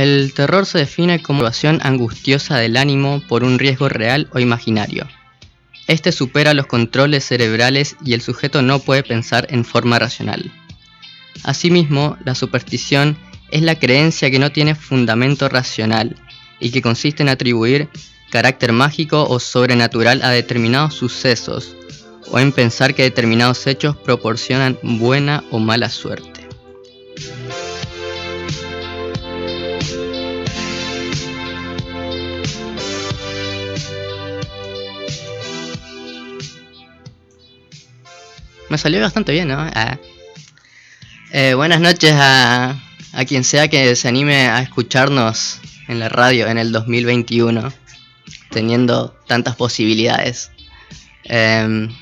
El terror se define como evasión angustiosa del ánimo por un riesgo real o imaginario. Este supera los controles cerebrales y el sujeto no puede pensar en forma racional. Asimismo, la superstición es la creencia que no tiene fundamento racional y que consiste en atribuir carácter mágico o sobrenatural a determinados sucesos o en pensar que determinados hechos proporcionan buena o mala suerte. Me salió bastante bien, ¿no? Ah. Eh, buenas noches a, quien sea que se anime a escucharnos en la radio en el 2021, teniendo tantas posibilidades. Em,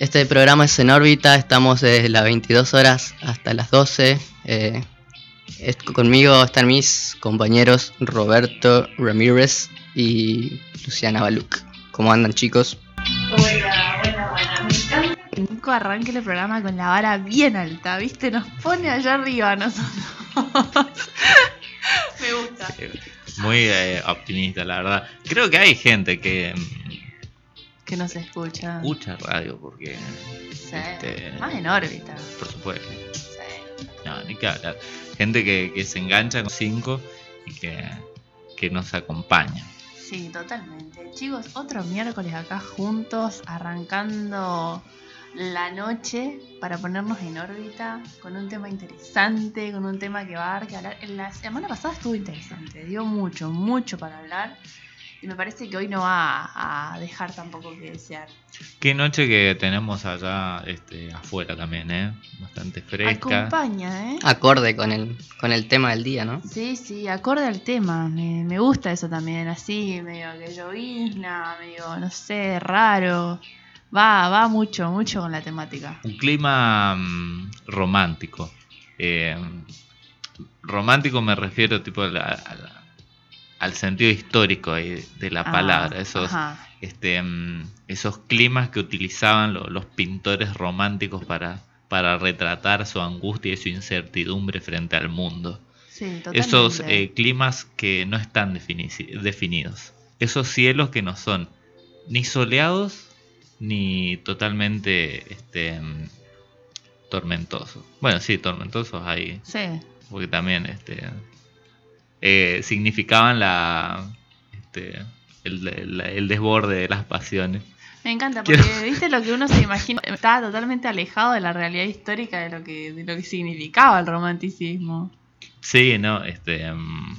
este programa es en órbita, estamos desde las 22 horas hasta las 12. Eh, conmigo están mis compañeros Roberto Ramírez y Luciana Baluc. ¿Cómo andan chicos? Nico arranque el programa con la vara bien alta, ¿viste? Nos pone allá arriba a nosotros. Me gusta. muy eh, optimista, la verdad. Creo que hay gente que. Que no se escucha. Escucha radio porque. Sí. Este, más en órbita. Por supuesto. Sí. No, ni que hablar. Gente que, que se engancha con cinco y que, que nos acompaña. Sí, totalmente. Chicos, otro miércoles acá juntos, arrancando la noche para ponernos en órbita con un tema interesante, con un tema que va a dar que hablar. La semana pasada estuvo interesante, dio mucho, mucho para hablar. Y me parece que hoy no va a dejar tampoco que desear. Qué noche que tenemos allá este, afuera también, ¿eh? Bastante fresca. Acompaña, ¿eh? Acorde con el, con el tema del día, ¿no? Sí, sí, acorde al tema. Me, me gusta eso también, así, medio que llovizna, medio, no sé, raro. Va, va mucho, mucho con la temática. Un clima mm, romántico. Eh, romántico me refiero tipo al sentido histórico de la ah, palabra. Esos, este, mm, esos climas que utilizaban los pintores románticos para, para retratar su angustia y su incertidumbre frente al mundo. esos eh, climas que no están definidos. Esos cielos que no son ni soleados ni totalmente este tormentoso. Bueno, sí, tormentosos ahí. Sí. Porque también este eh, significaban la este, el, desborde de las pasiones. Me encanta, porque viste lo que uno se imagina, estaba totalmente alejado de la realidad histórica de lo que, de lo que significaba el romanticismo. Sí, no, este mm,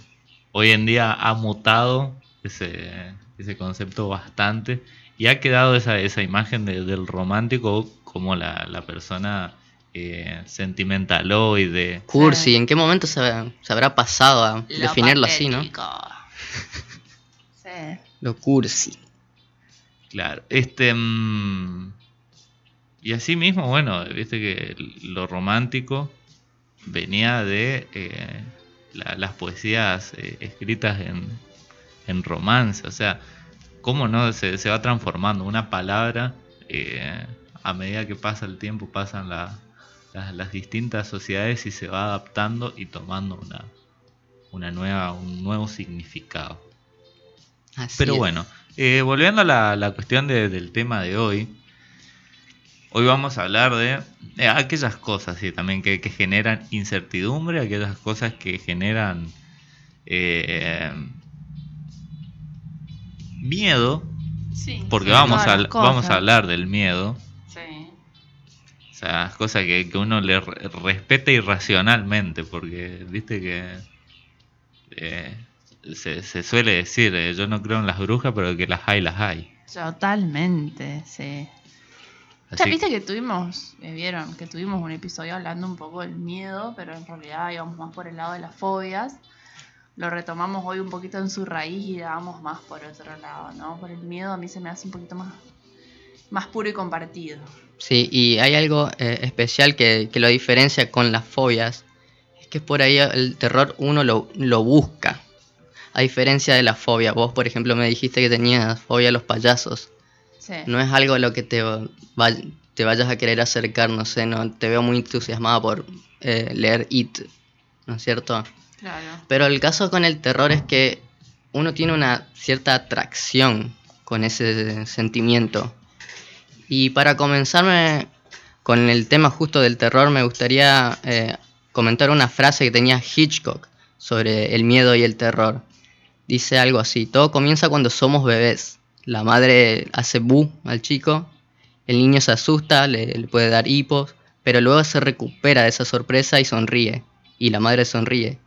hoy en día ha mutado ese, ese concepto bastante y ha quedado esa, esa imagen del romántico como la, persona eh, sentimentaloide. Cursi, ¿en qué momento se, habrá pasado a definirlo así, no? sí. Lo cursi. Claro, este... Mm, y así mismo, bueno, viste que lo romántico venía de eh, las poesías eh, escritas en, en romance, o sea, cómo no se, va transformando una palabra eh, a medida que pasa el tiempo, pasan las distintas sociedades y se va adaptando y tomando una, una nueva, un nuevo significado. Pero bueno, eh, volviendo a la, cuestión del tema de hoy, hoy vamos a hablar de aquellas cosas ¿sí? también que, generan incertidumbre, aquellas cosas que generan eh, miedo, porque vamos, a, vamos a hablar del miedo. Sí. O sea, cosas que, que uno le respeta irracionalmente, porque viste que eh, se, suele decir, eh, yo no creo en las brujas, pero que las hay, las hay. Totalmente, sí. viste que tuvimos, me vieron, que tuvimos un episodio hablando un poco del miedo, pero en realidad íbamos más por el lado de las fobias lo retomamos hoy un poquito en su raíz y vamos más por otro lado, ¿no? Por el miedo a mí se me hace un poquito más, más puro y compartido. Sí, y hay algo eh, especial que, lo diferencia con las fobias, es que por ahí el terror uno lo, lo busca, a diferencia de la fobia. Vos, por ejemplo, me dijiste que tenías fobia a los payasos. Sí. No es algo a lo que te, te vayas a querer acercar, no sé, no te veo muy entusiasmada por eh, leer It, ¿no es cierto? Pero el caso con el terror es que uno tiene una cierta atracción con ese sentimiento. Y para comenzarme con el tema justo del terror, me gustaría eh, comentar una frase que tenía Hitchcock sobre el miedo y el terror. Dice algo así, todo comienza cuando somos bebés. La madre hace bu al chico, el niño se asusta, le, le puede dar hipos, pero luego se recupera de esa sorpresa y sonríe. Y la madre sonríe.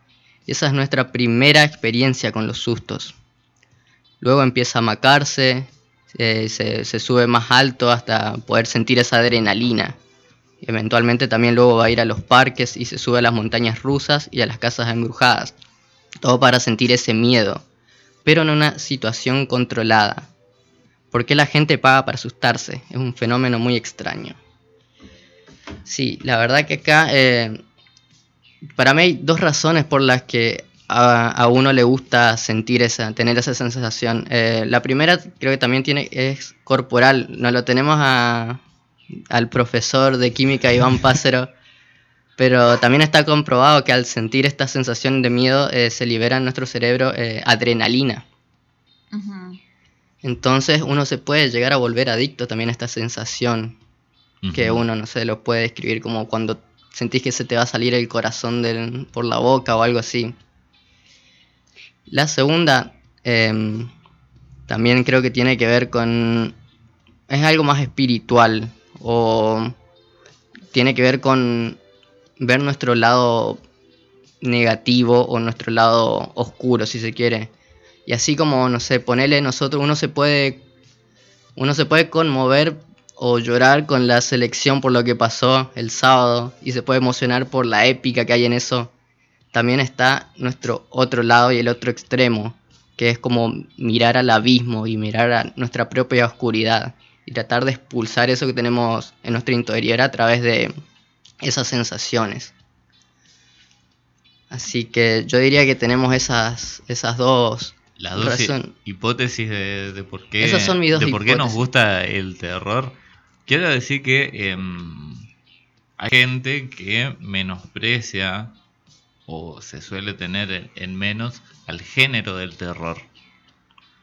Esa es nuestra primera experiencia con los sustos. Luego empieza a macarse, eh, se, se sube más alto hasta poder sentir esa adrenalina. Eventualmente también luego va a ir a los parques y se sube a las montañas rusas y a las casas embrujadas. Todo para sentir ese miedo, pero en una situación controlada. ¿Por qué la gente paga para asustarse? Es un fenómeno muy extraño. Sí, la verdad que acá eh, para mí hay dos razones por las que a, a uno le gusta sentir esa, tener esa sensación. Eh, la primera creo que también tiene, es corporal. Nos lo tenemos a, al profesor de química Iván Pácero. Pero también está comprobado que al sentir esta sensación de miedo eh, se libera en nuestro cerebro eh, adrenalina. Entonces uno se puede llegar a volver adicto también a esta sensación que uno, no sé, lo puede describir como cuando sentís que se te va a salir el corazón por la boca o algo así. La segunda em, también creo que tiene que ver con... es algo más espiritual o tiene que ver con ver nuestro lado negativo o nuestro lado oscuro si se quiere. Y así como, no sé, ponerle nosotros, uno se puede, uno se puede conmover o llorar con la selección por lo que pasó el sábado y se puede emocionar por la épica que hay en eso. También está nuestro otro lado y el otro extremo, que es como mirar al abismo y mirar a nuestra propia oscuridad y tratar de expulsar eso que tenemos en nuestro interior a través de esas sensaciones. Así que yo diría que tenemos esas, esas dos Las dos hipótesis de, de por qué, Esas son mis dos de por qué nos gusta el terror. Quiero decir que em, hay gente que menosprecia o se suele tener en, en menos al género del terror.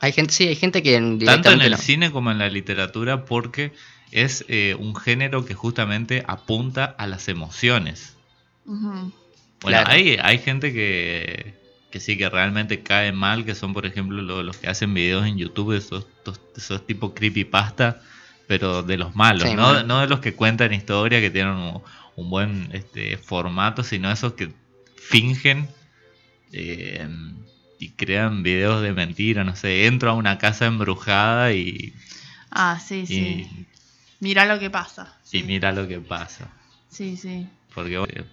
Hay gente, sí, hay gente que Tanto en el no. cine como en la literatura porque es eh, un género que justamente apunta a las emociones. Bueno, Claro. hay, hay gente que, que sí que realmente cae mal, que son por ejemplo lo- los que hacen videos en YouTube, esos, esos, esos tipo creepypasta, pero de los malos, Sí, no, bueno. no de los que cuentan historia, que tienen un, un buen este, formato, sino esos que fingen eh, y crean videos de mentira, no sé, entro a una casa embrujada y, Ah, sí, y, sí. Mira lo que pasa. y Sí, mira lo que pasa. sí. sí. porque bueno,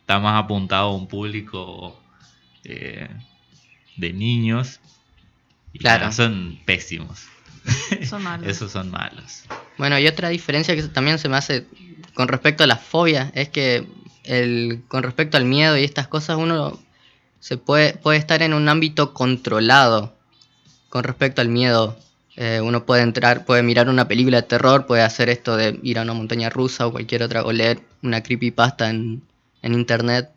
está más apuntado a un público eh, de niños y Claro. son pésimos Son malos. esos son malos Bueno, y otra diferencia que también se me hace con respecto a la fobia es que el, con respecto al miedo y estas cosas uno se puede, puede estar en un ámbito controlado con respecto al miedo. Eh, uno puede entrar, puede mirar una película de terror, puede hacer esto de ir a una montaña rusa o cualquier otra, o leer una creepypasta en, en internet.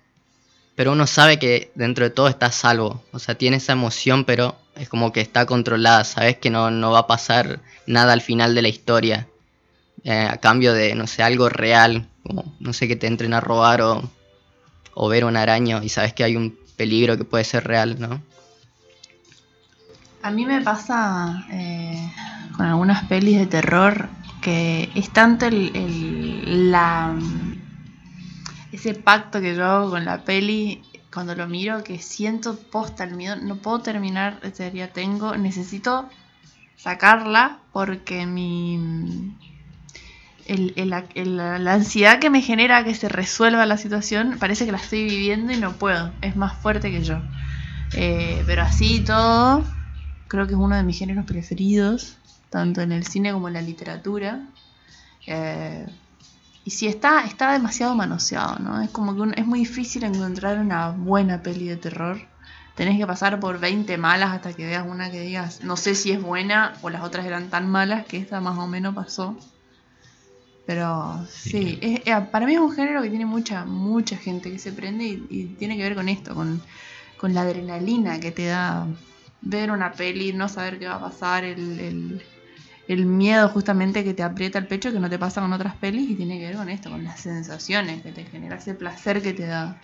Pero uno sabe que dentro de todo está salvo. O sea, tiene esa emoción, pero es como que está controlada. Sabes que no, no va a pasar nada al final de la historia. Eh, a cambio de, no sé, algo real. Como, no sé, que te entren a robar o, o ver un araño y sabes que hay un peligro que puede ser real, ¿no? A mí me pasa eh, con algunas pelis de terror que es tanto el, el- la, ese pacto que yo hago con la peli cuando lo miro que siento posta el miedo. No puedo terminar ese día. Tengo, necesito sacarla porque mi el- el- la ansiedad que me genera que se resuelva la situación parece que la estoy viviendo y no puedo. Es más fuerte que yo. Eh, pero así todo, creo que es uno de mis géneros preferidos, tanto en el cine como en la literatura. Eh, y si está, está demasiado manoseado, ¿no? Es como que un- es muy difícil encontrar una buena peli de terror. Tenés que pasar por 20 malas hasta que veas una que digas, no sé si es buena o las otras eran tan malas que esta más o menos pasó. Pero sí, Sí. es- eh, para mí es un género que tiene mucha, mucha gente que se prende y, y tiene que ver con esto, con con la adrenalina que te da ver una peli, no saber qué va a pasar, el, el, el miedo justamente que te aprieta el pecho que no te pasa con otras pelis y tiene que ver con esto, con las sensaciones que te genera, ese placer que te da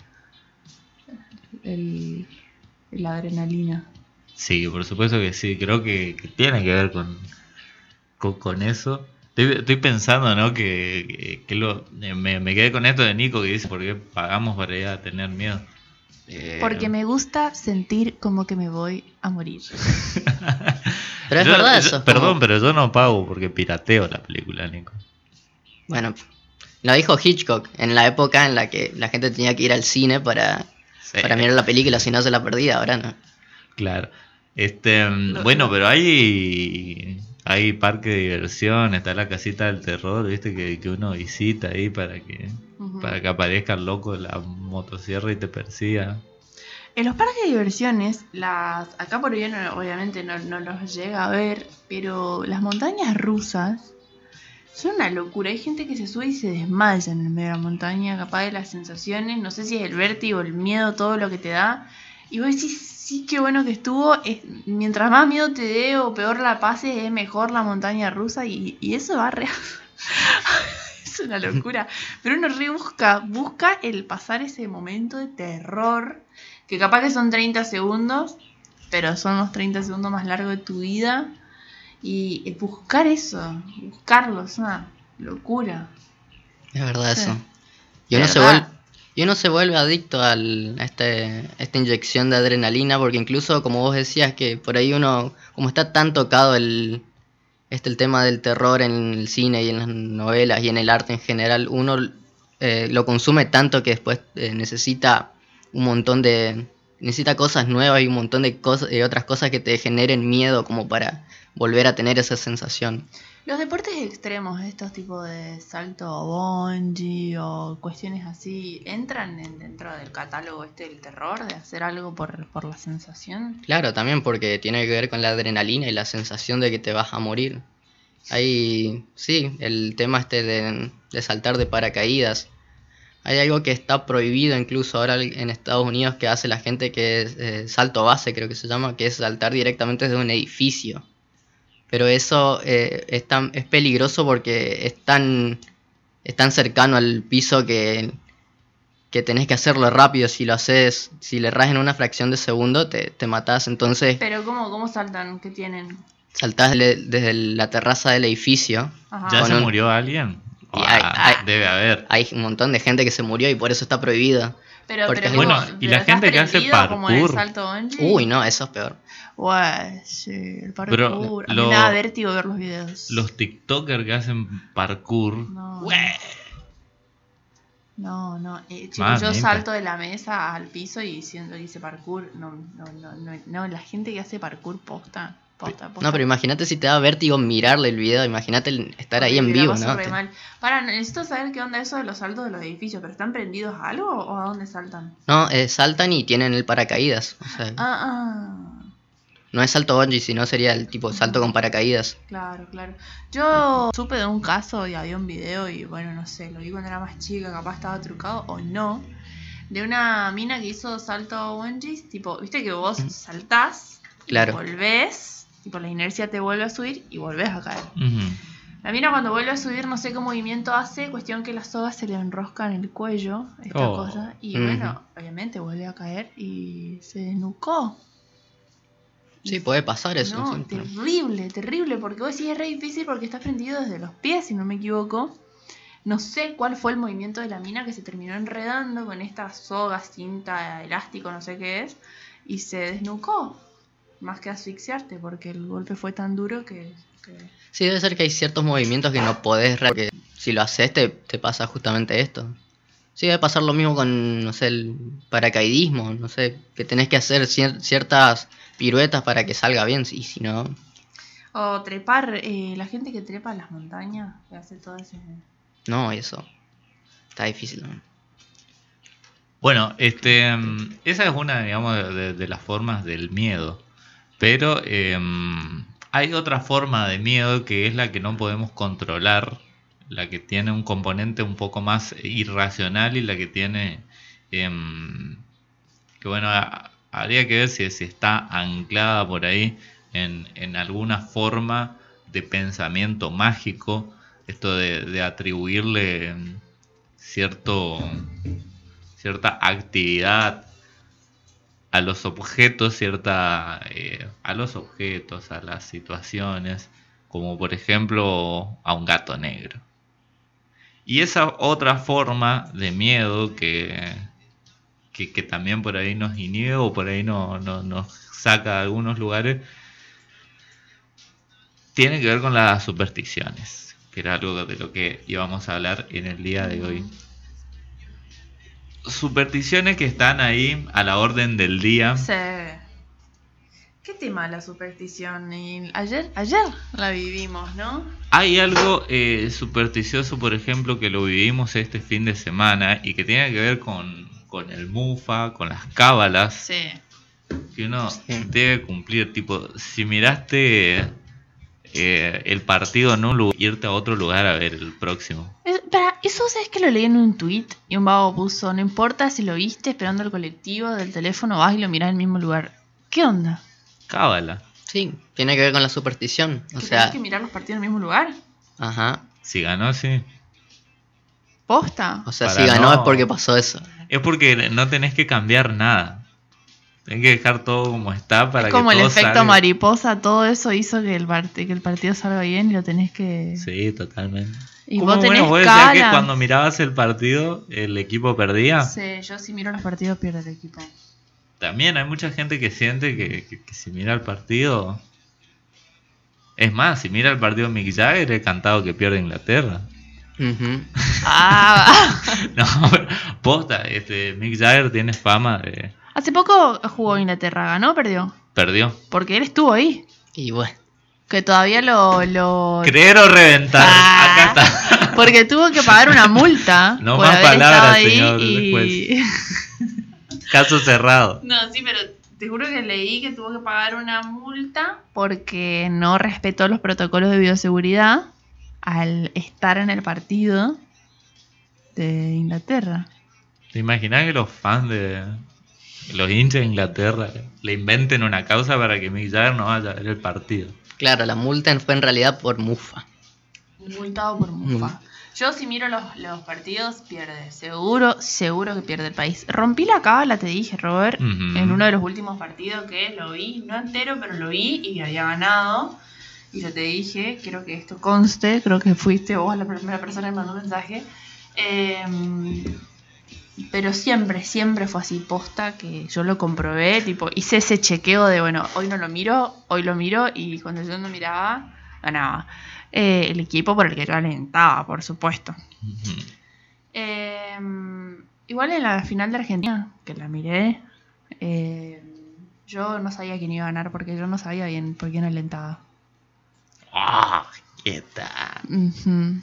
el, la adrenalina. Sí, por supuesto que sí, creo que, tiene que ver con, con, eso. Estoy, pensando, ¿no? Que, que, lo, me, quedé con esto de Nico que dice, ¿por qué pagamos para tener miedo? Eh... Porque me gusta sentir como que me voy a morir. pero es yo, verdad eso. es Perdón, como- pero yo no pago porque pirateo la película, Nico. Bueno, lo dijo Hitchcock en la época en la que la gente tenía que ir al cine para, Sí. para mirar la película, si no se la perdía, ahora no. Claro. Este, Lo- bueno, pero hay hay parque de diversión, está la casita del terror, viste que, que uno visita ahí para que para que aparezca el loco de la motosierra y te persiga. En los parques de diversiones, las acá por bien obviamente no, no los llega a ver, pero las montañas rusas son una locura. Hay gente que se sube y se desmaya en el medio de la montaña, capaz de las sensaciones, no sé si es el vértigo, el miedo, todo lo que te da. Y vos decís, sí, qué bueno que estuvo. es- mientras más miedo te dé o peor la pases, es mejor la montaña rusa. Y, y eso va real. es una locura. Pero uno re busca, busca el pasar ese momento de terror que capaz que son 30 segundos, pero son los 30 segundos más largos de tu vida. Y el buscar eso, buscarlo, es una locura. Es verdad Sí. eso. Y uno, se vuelve, y uno se vuelve adicto al, a, este, esta inyección de adrenalina, porque incluso, como vos decías, que por ahí uno, como está tan tocado el, este, el tema del terror en el cine y en las novelas y en el arte en general, uno eh, lo consume tanto que después eh, necesita un montón de... Necesita cosas nuevas y un montón de cosas, y otras cosas que te generen miedo como para volver a tener esa sensación. Los deportes extremos, estos tipos de salto bungee o cuestiones así, ¿entran en- dentro del catálogo este del terror, de hacer algo por, por la sensación? Claro, también porque tiene que ver con la adrenalina y la sensación de que te vas a morir. Hay, sí, el tema este de, de saltar de paracaídas. Hay algo que está prohibido incluso ahora en Estados Unidos que hace la gente que es eh, salto base, creo que se llama, que es saltar directamente desde un edificio. Pero eso eh, es, tan- es peligroso porque es tan, es tan cercano al piso que, que tenés que hacerlo rápido. Si lo haces, si le erras en una fracción de segundo, te, te matás. Entonces Pero ¿cómo, cómo saltan? ¿Qué tienen? saltás le- desde la terraza del edificio. Ajá. ¿Ya se un- murió alguien? Y Ah, hay- hay- debe haber. Hay un montón de gente que se murió y por eso está prohibido. Pero, porque pero es. Bueno, y ¿Pero la gente que hace como parkour. salto? Uy, no, eso es peor. Guay, sí, el parkour. Pero a mí lo- me da vértigo ver los videos. Los TikTokers que hacen parkour. No, ¡Ué! no, no. eh, chicos, Mamita. yo salto de la mesa al piso y siento que hice parkour. No, no, no, no, no, la gente que hace parkour posta, posta, posta. No, pero imagínate si te da vértigo mirarle el video, imagínate estar ahí en vivo, ¿no? Te- mal. Para, necesito saber qué onda eso de los saltos de los edificios, pero ¿están prendidos a algo o a dónde saltan? No, eh, saltan y tienen el paracaídas. O sea, Ah, ah. no es salto bungee, sino sería el tipo salto con paracaídas. Claro, claro. Yo supe de un caso y había un video y bueno, no sé, lo vi cuando era más chica, capaz estaba trucado o no. De una mina que hizo salto bungee, tipo, viste que vos saltás, y Claro. volvés, tipo la inercia te vuelve a subir y volvés a caer. La mina cuando vuelve a subir no sé qué movimiento hace, cuestión que la soga se le enrosca en el cuello, esta Oh. cosa, y bueno, obviamente vuelve a caer y se desnucó. Sí, puede pasar eso. No, siempre. terrible, terrible, porque vos decís es re difícil porque está prendido desde los pies, si no me equivoco. No sé cuál fue el movimiento de la mina que se terminó enredando con esta soga, cinta, elástico, no sé qué es, y se desnucó. Más que asfixiarte, porque el golpe fue tan duro que... que- Sí, debe ser que hay ciertos movimientos que no podés, re- porque si lo haces te, te pasa justamente esto. Sí, debe pasar lo mismo con, no sé, el paracaidismo, no sé, que tenés que hacer cier- ciertas piruetas para que salga bien, y si no, O trepar, eh, la gente que trepa a las montañas, que hace todo ese... no, eso. Está difícil. ¿no? Bueno, este, mm, esa es una, digamos, de, de- de las formas del miedo. Pero em, hay otra forma de miedo que es la que no podemos controlar, la que tiene un componente un poco más irracional y la que tiene, em, que bueno, habría que ver si, si está anclada por ahí en, en alguna forma de pensamiento mágico, esto de, de atribuirle cierto, cierta actividad a los objetos, cierta eh, a los objetos, a las situaciones, como por ejemplo a un gato negro. Y esa otra forma de miedo que, que, también por ahí nos inhibe o por ahí no, no- nos saca de algunos lugares, tiene que ver con las supersticiones, que era algo de lo que íbamos a hablar en el día de hoy. Supersticiones que están ahí a la orden del día. Sí. ¿Qué tema la superstición? Ayer, ayer la vivimos, ¿no? Hay algo eh, supersticioso, por ejemplo, que lo vivimos este fin de semana y que tiene que ver con, con el mufa, con las cábalas, Sí. que uno Sí. debe cumplir. Tipo, si miraste eh, el partido en un lugar, irte a otro lugar a ver el próximo. Es- Para, eso sabes que lo leí en un tweet y un vago puso, no importa si lo viste esperando el colectivo del teléfono, vas y lo mirás en el mismo lugar. ¿Qué onda? Cábala. Sí, tiene que ver con la superstición. O ¿Que sea, tenés que mirar los partidos en el mismo lugar? ajá. Si ganó, sí. ¿Posta? O sea, Para si ganó no- es porque pasó eso. Es porque no tenés que cambiar nada. Tenés que dejar todo como está para es como que el todo efecto salga. mariposa, todo eso hizo que el, que el partido salga bien y lo tenés que... Sí, totalmente. Y ¿Cómo, vos tenés bueno, vos decías que cuando mirabas el partido el equipo perdía? Sí, yo si miro los partidos pierdo el equipo. También hay mucha gente que siente que, que- que si mira el partido... Es más, si mira el partido Mick Jagger, he cantado que pierde Inglaterra. Ujú. Ah, No, pero posta, este, Mick Jagger tiene fama de... hace poco jugó Inglaterra, ¿ganó o perdió? Perdió. Porque él estuvo ahí. Y bueno, Que todavía lo... lo... Creer o reventar. Ah. Acá está. Porque tuvo que pagar una multa No por más haber palabras, señor y... Caso cerrado. No, sí, pero te juro que leí que tuvo que pagar una multa porque no respetó los protocolos de bioseguridad al estar en el partido de Inglaterra. ¿Te imaginas que los fans de los hinchas de Inglaterra le inventen una causa para que Mick Jagger no vaya a ver el partido? claro, la multa fue en realidad por mufa. Multado por mufa. Yo si miro los, los partidos, pierde. Seguro, seguro que pierde el país. Rompí la cábala, te dije, Robert, en uno de los últimos partidos que lo vi, no entero, pero lo vi y había ganado. Y yo te dije, quiero que esto conste, creo que fuiste vos la primera persona que me mandó un mensaje. Em, pero siempre, siempre fue así posta que yo lo comprobé, tipo, hice ese chequeo de, bueno, hoy no lo miro, hoy lo miro y cuando yo no miraba, ganaba. Eh, el equipo por el que yo alentaba, por supuesto. Eh, igual en la final de Argentina, que la miré, eh, yo no sabía quién iba a ganar porque yo no sabía bien por quién alentaba. ¡Ah! ¿Qué tal?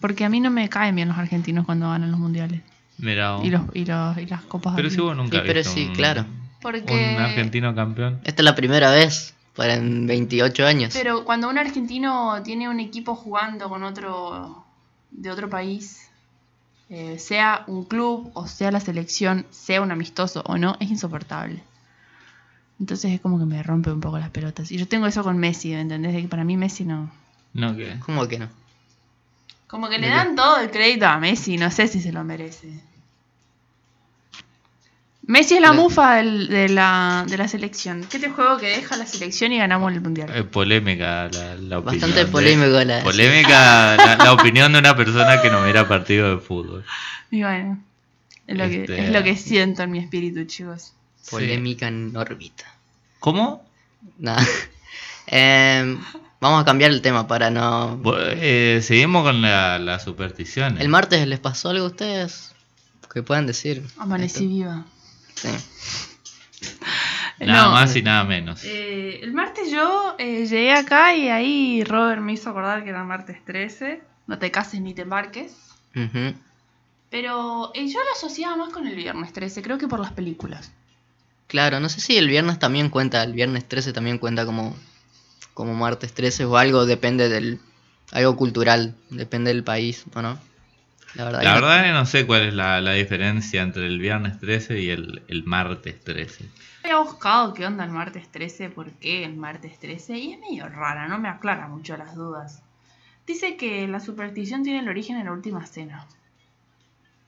Porque a mí no me caen bien los argentinos cuando ganan los mundiales Mira, y, los, y, los, y las copas. pero si vos nunca Sí, pero sí, un, claro. Porque- un argentino campeón. Esta es la primera vez para en 28 años. Pero cuando un argentino tiene un equipo jugando con otro de otro país, eh, sea un club o sea la selección, sea un amistoso o no, es insoportable. Entonces es como que me rompe un poco las pelotas. Y yo tengo eso con Messi, ¿me entendés? De que para mí Messi no. No, que ¿Cómo que no? Como que le dan todo el crédito a Messi, no sé si se lo merece. Messi es la mufa del- de, la, de la selección. ¿Qué te juego que deja la selección y ganamos el mundial? es polémica la, la opinión. Bastante de- polémico la... Polémica la, la opinión de una persona que no mira partido de fútbol. Y bueno, es lo, que, Este- es lo que siento en mi espíritu, chicos. Polémica en órbita. ¿Cómo? Nada. Em, vamos a cambiar el tema para no... Eh, seguimos con la- las supersticiones. ¿El martes les pasó algo a ustedes? Que puedan decir. Amanecí viva. Sí. Nada No, más y nada menos. eh, el martes yo eh, llegué acá y ahí Robert me hizo acordar que era martes 13. No te cases ni te embarques. Pero eh, yo lo asociaba más con el viernes 13, creo que por las películas. Claro, no sé si el viernes también cuenta, el viernes 13 también cuenta como, como martes 13 o algo, depende del... Algo cultural, depende del país, ¿o no? La verdad, La que no- verdad que no sé cuál es la, la diferencia entre el viernes 13 y el, el martes 13. Había buscado qué onda el martes 13, por qué el martes 13, y es medio rara, no me aclara mucho las dudas. Dice que la superstición tiene el origen en la última cena.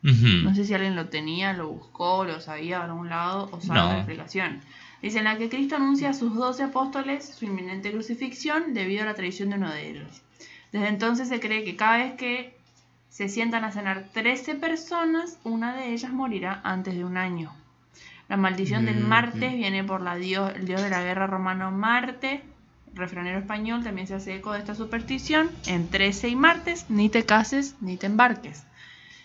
No sé si alguien lo tenía, lo buscó, lo sabía de algún lado o sabe No. la explicación. Dice en la que Cristo anuncia a sus doce apóstoles su inminente crucifixión debido a la traición de uno de ellos. Desde entonces se cree que cada vez que se sientan a cenar 13 personas, una de ellas morirá antes de un año. La maldición del Mm, Martes mm. viene por la dios, el dios de la guerra romano Marte. El refranero español también se hace eco de esta superstición. En 13 y martes, ni te cases ni te embarques.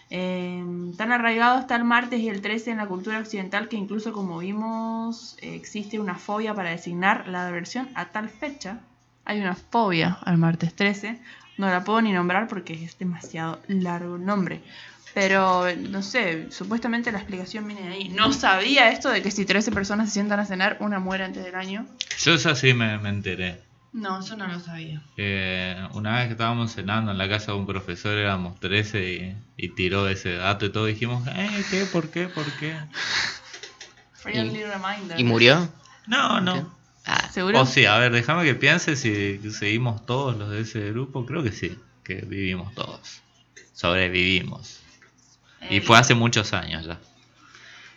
Eh, tan arraigado está el martes y el 13 en la cultura occidental que incluso como vimos existe una fobia para designar la aversión a tal fecha. Hay una fobia al martes 13. No la puedo ni nombrar porque es demasiado largo el nombre. Pero no sé, supuestamente la explicación viene de ahí. No sabía esto de que si 13 personas se sientan a cenar, una muere antes del año. Yo eso sí me, me enteré. No, eso no lo sabía. Eh, una vez que estábamos cenando en la casa de un profesor, éramos 13 y, y tiró ese dato y todo. Dijimos, eh, ¿qué? ¿Por qué? ¿Por qué? Friendly reminder. ¿Y murió? No, no. Ah, ¿Seguro? O sí, a ver, déjame que piense si seguimos todos los de ese grupo. Creo que sí, que vivimos todos. Sobrevivimos. Y El- fue hace muchos años ya.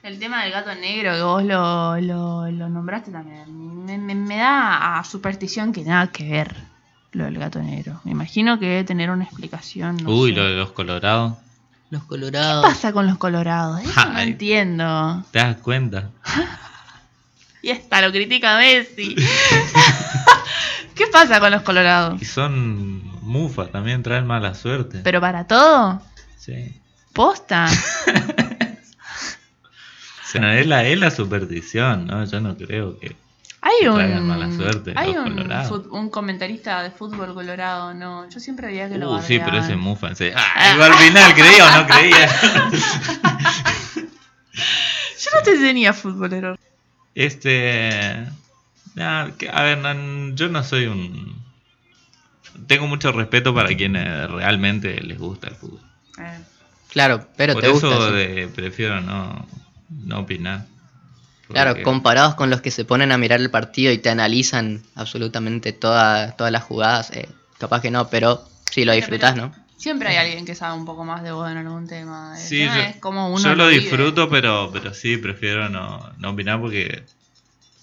El tema del gato negro que vos lo, lo, lo nombraste también. Me, me- me da a superstición que nada que ver lo del gato negro. Me imagino que debe tener una explicación. no Uy, sé. lo de los colorados. los ¿Qué colorados. pasa con los colorados? Eso no entiendo. ¿Te das cuenta? Y esta lo critica Messi. ¿Qué pasa con los colorados? Y son mufa, también traen mala suerte. ¿Pero para todo? Sí. ¿Posta? O sea, es, la, es la superstición, ¿no? Yo no creo que... Hay un, mala suerte, hay los un, fut- un comentarista de fútbol colorado, no. Yo siempre veía que lo Uh, sí, pero bardeaban. ese mufa. en serio. Ah, iba al final, ¿creía o no creía? Yo no te tenía futbolero. Este. que- a ver, no- yo no soy un. Tengo mucho respeto para quienes realmente les gusta el fútbol. Eh, Claro, pero Por te eso gusta. de- prefiero no, no opinar. Claro, Porque- comparados con los que se ponen a mirar el partido y te analizan absolutamente toda- todas las jugadas, eh, capaz que no, pero sí lo pero ¿no? Siempre hay alguien que sabe un poco más de vos en algún tema. El Sí, tema yo, es como uno yo lo vive. disfruto, pero, pero sí, prefiero no, no opinar porque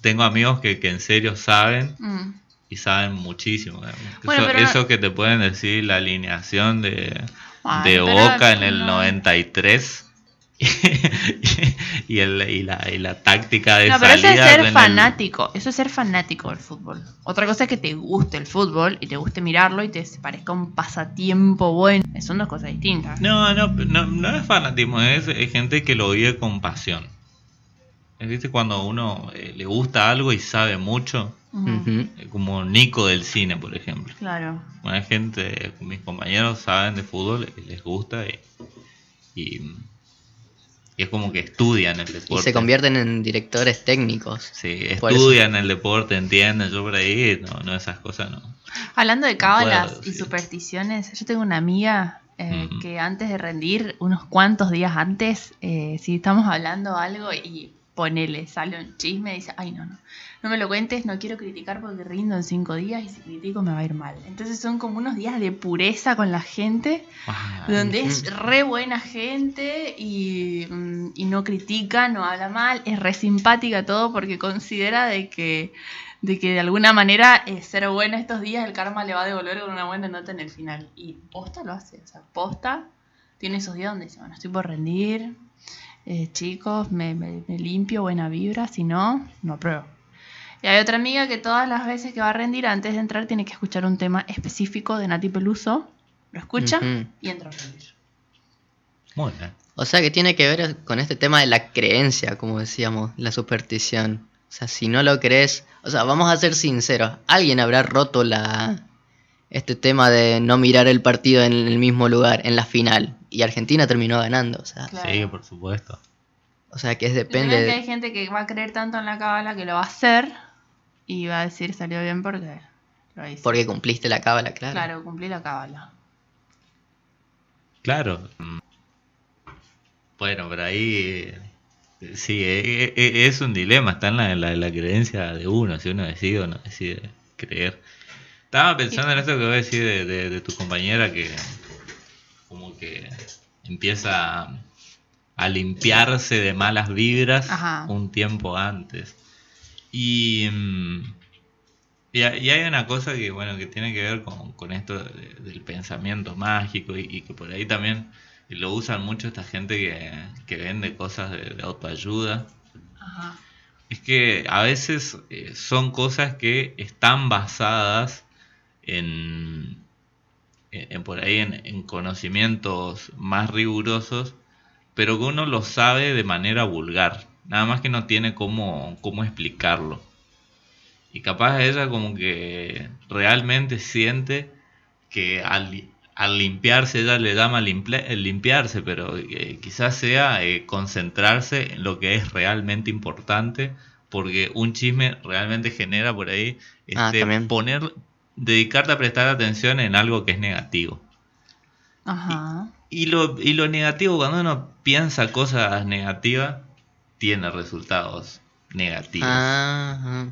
tengo amigos que, que en serio saben Mm. y saben muchísimo. Bueno, eso, no- eso que te pueden decir la alineación de, Ay, de Boca en el no. 93 y, el, y, la, y la táctica de No, pero eso es ser el- fanático. Eso es ser fanático del fútbol. Otra cosa es que te guste el fútbol y te guste mirarlo y te parezca un pasatiempo bueno. Son dos cosas distintas. No, no, no, no es fanatismo, es, es gente que lo vive con pasión. Es ¿viste? cuando uno eh, le gusta algo y sabe mucho, eh, como Nico del cine, por ejemplo. Claro. Una gente, mis compañeros saben de fútbol, y les gusta y, y, y es como que estudian el Y deporte. se convierten en directores técnicos. Sí, estudian el deporte, entienden, yo por ahí, no, no esas cosas no. Hablando de cábalas y supersticiones, yo tengo una amiga eh, que antes de rendir, unos cuantos días antes, eh, si estamos hablando algo y ponele, sale un chisme, dice, ay no, no, no me lo cuentes, no quiero criticar porque rindo en cinco días y si critico me va a ir mal. Entonces son como unos días de pureza con la gente, Ah, donde es re buena gente y, mm, y no critica, no habla mal, es re simpática todo porque considera de que de que de alguna manera eh, ser buena estos días el karma le va a devolver con una buena nota en el final. Y posta lo hace, o sea, posta tiene esos días donde dice, bueno, estoy por rendir, eh, chicos, me, me- me limpio, buena vibra, si no, no apruebo. Y hay otra amiga que todas las veces que va a rendir, antes de entrar, tiene que escuchar un tema específico de Nati Peluso, lo escucha y entra a rendir. Muy bien. O sea que tiene que ver con este tema de la creencia, como decíamos, la superstición. O sea, si no lo crees, o sea, vamos a ser sinceros, alguien habrá roto la este tema de no mirar el partido en el mismo lugar en la final y Argentina terminó ganando, o sea, Claro. Sí, por supuesto. o sea que es depende que hay gente que va a creer tanto en la cábala que lo va a hacer y va a decir salió bien porque lo hice. porque cumpliste la cábala, claro. Claro, cumplí la cábala. Claro. mm, Bueno, por ahí eh, sí, eh, eh, es un dilema, está en la, la, la creencia de uno, si uno decide o no decide creer. Estaba pensando en esto que voy a decir de, de, de tu compañera que como que empieza a, a limpiarse de malas vibras Ajá. un tiempo antes. Y, mm, y, ha- y hay una cosa que bueno que tiene que ver con, con esto de- del pensamiento mágico y, y que por ahí también lo usan mucho esta gente que, que vende cosas de, de autoayuda. Ajá. Es que a veces eh, son cosas que están basadas en, en, en por ahí en, en conocimientos más rigurosos, pero que uno lo sabe de manera vulgar, nada más que no tiene cómo, cómo explicarlo. Y capaz ella como que realmente siente que al, al limpiarse, ella le llama limpia- el limpiarse, pero eh, quizás sea eh, concentrarse en lo que es realmente importante, porque un chisme realmente genera por ahí Ah, este, poner, dedicarte a prestar atención en algo que es negativo. Ajá. Y lo, y lo negativo, cuando uno piensa cosas negativas, tiene resultados negativos. Ajá.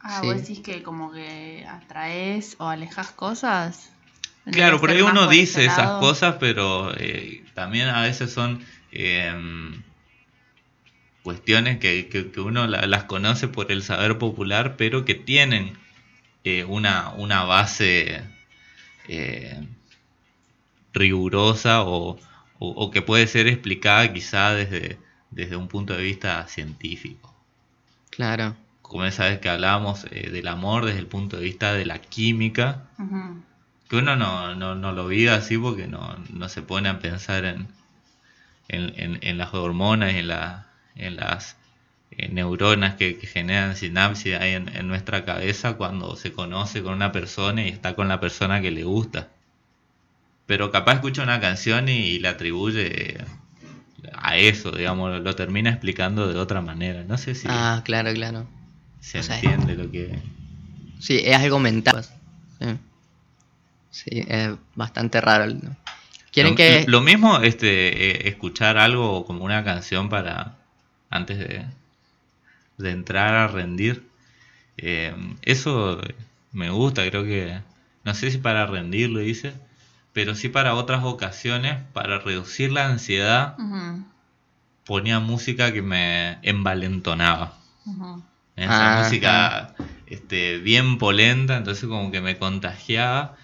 Ah, Sí. vos decís que como que atraes o alejas cosas. Claro, por ahí uno dice esas lado. cosas, pero eh, también a veces son em, cuestiones que, que- que uno la- las conoce por el saber popular, pero que tienen eh, una, una base eh, rigurosa o, o- o que puede ser explicada quizá desde, desde un punto de vista científico. Claro. Como esa vez que hablábamos eh, del amor desde el punto de vista de la química, que uno no, no, no lo vive así porque no, no se pone a pensar en, en, en- en las hormonas, en, la, en las eh, neuronas que, que generan sinapsis ahí en, en nuestra cabeza cuando se conoce con una persona y está con la persona que le gusta. Pero capaz escucha una canción y, y le atribuye a eso, digamos, lo termina explicando de otra manera. No sé si Ah, claro, claro. se o sea, entiende lo que... Sí, es algo mental. Sí, Sí, es bastante raro. ¿no? ¿Quieren lo, que...? lo mismo este eh, escuchar algo como una canción para antes de, de entrar a rendir Eh, eso me gusta creo que no sé si para rendir lo hice pero sí para otras ocasiones para reducir la ansiedad ponía música que me envalentonaba esa Ah, música este, bien polenta, entonces como que me contagiaba.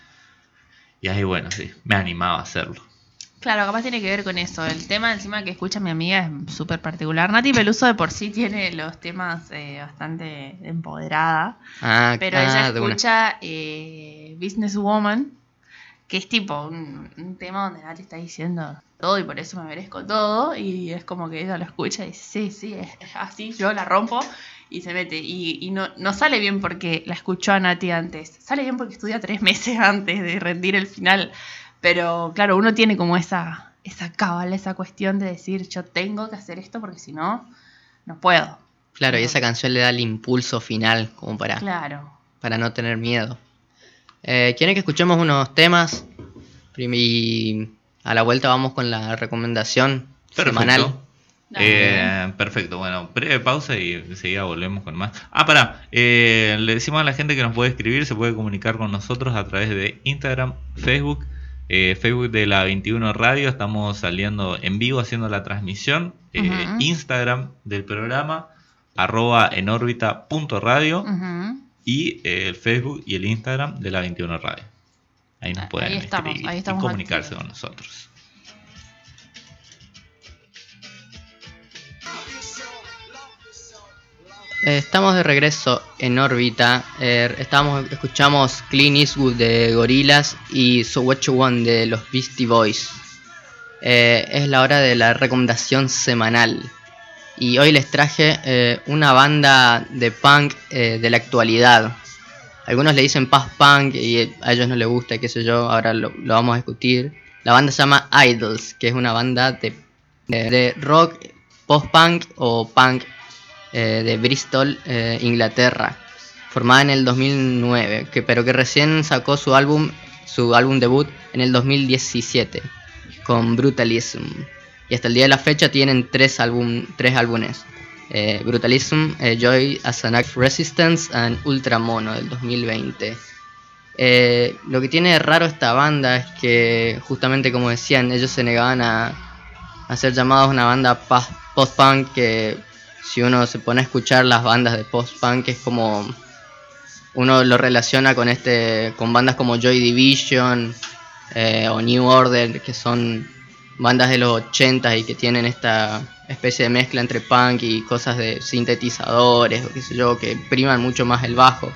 Y ahí bueno, sí, me animaba a hacerlo. Claro, capaz tiene que ver con eso. El tema encima que escucha mi amiga es súper particular. Nati Peluso de por sí tiene los temas eh, bastante empoderada. Ah, Pero ah, ella una. escucha eh, Businesswoman, que es tipo un, un tema donde Nati está diciendo todo y por eso me merezco todo. Y es como que ella lo escucha y dice, sí, sí, es así, yo la rompo y se mete. Y, y no, no sale bien porque la escuchó a Nati antes, sale bien porque estudia tres meses antes de rendir el final. Pero claro, uno tiene como esa, esa cábala, esa cuestión de decir, yo tengo que hacer esto porque si no, no puedo. Claro, y esa canción le da el impulso final como para, Claro. para no tener miedo. Eh, ¿Quieren que escuchemos unos temas? Y a la vuelta vamos con la recomendación semanal. Eh, perfecto, bueno, breve pausa y enseguida volvemos con más. Ah, pará, eh, le decimos a la gente que nos puede escribir, se puede comunicar con nosotros a través de Instagram, Facebook, eh, Facebook de la 21 Radio, estamos saliendo en vivo haciendo la transmisión, eh, Ujú. Instagram del programa, arroba en órbita punto radio Ujú. Y eh, el Facebook y el Instagram de la 21 Radio. Ahí nos Ahí pueden estamos, escribir ahí y comunicarse activos. con nosotros. Eh, estamos de regreso en órbita. Eh, estamos, escuchamos Clean Eastwood de Gorillaz y So What You Want de los Beastie Boys. Eh, es la hora de la recomendación semanal. Y hoy les traje eh, una banda de punk eh, de la actualidad. Algunos le dicen paz punk y a ellos no les gusta, qué sé yo, ahora lo, vamos a discutir. La banda se llama Idols, que es una banda de, rock post-punk o punk eh, de Bristol, Inglaterra, formada en el 2009, que, pero que recién sacó su álbum, su álbum debut en el 2017 con Brutalism. Y hasta el día de la fecha tienen tres, álbum, tres álbumes. Eh, Brutalism, eh, Joy as an Act of Resistance and Ultramono del 2020. Eh, lo que tiene de raro esta banda es que justamente como decían, ellos se negaban a, a ser llamados una banda post-punk que si uno se pone a escuchar las bandas de post-punk es como uno lo relaciona con este con bandas como Joy Division o New Order que son bandas de los 80 y que tienen esta especie de mezcla entre punk y cosas de sintetizadores o qué sé yo, que priman mucho más el bajo.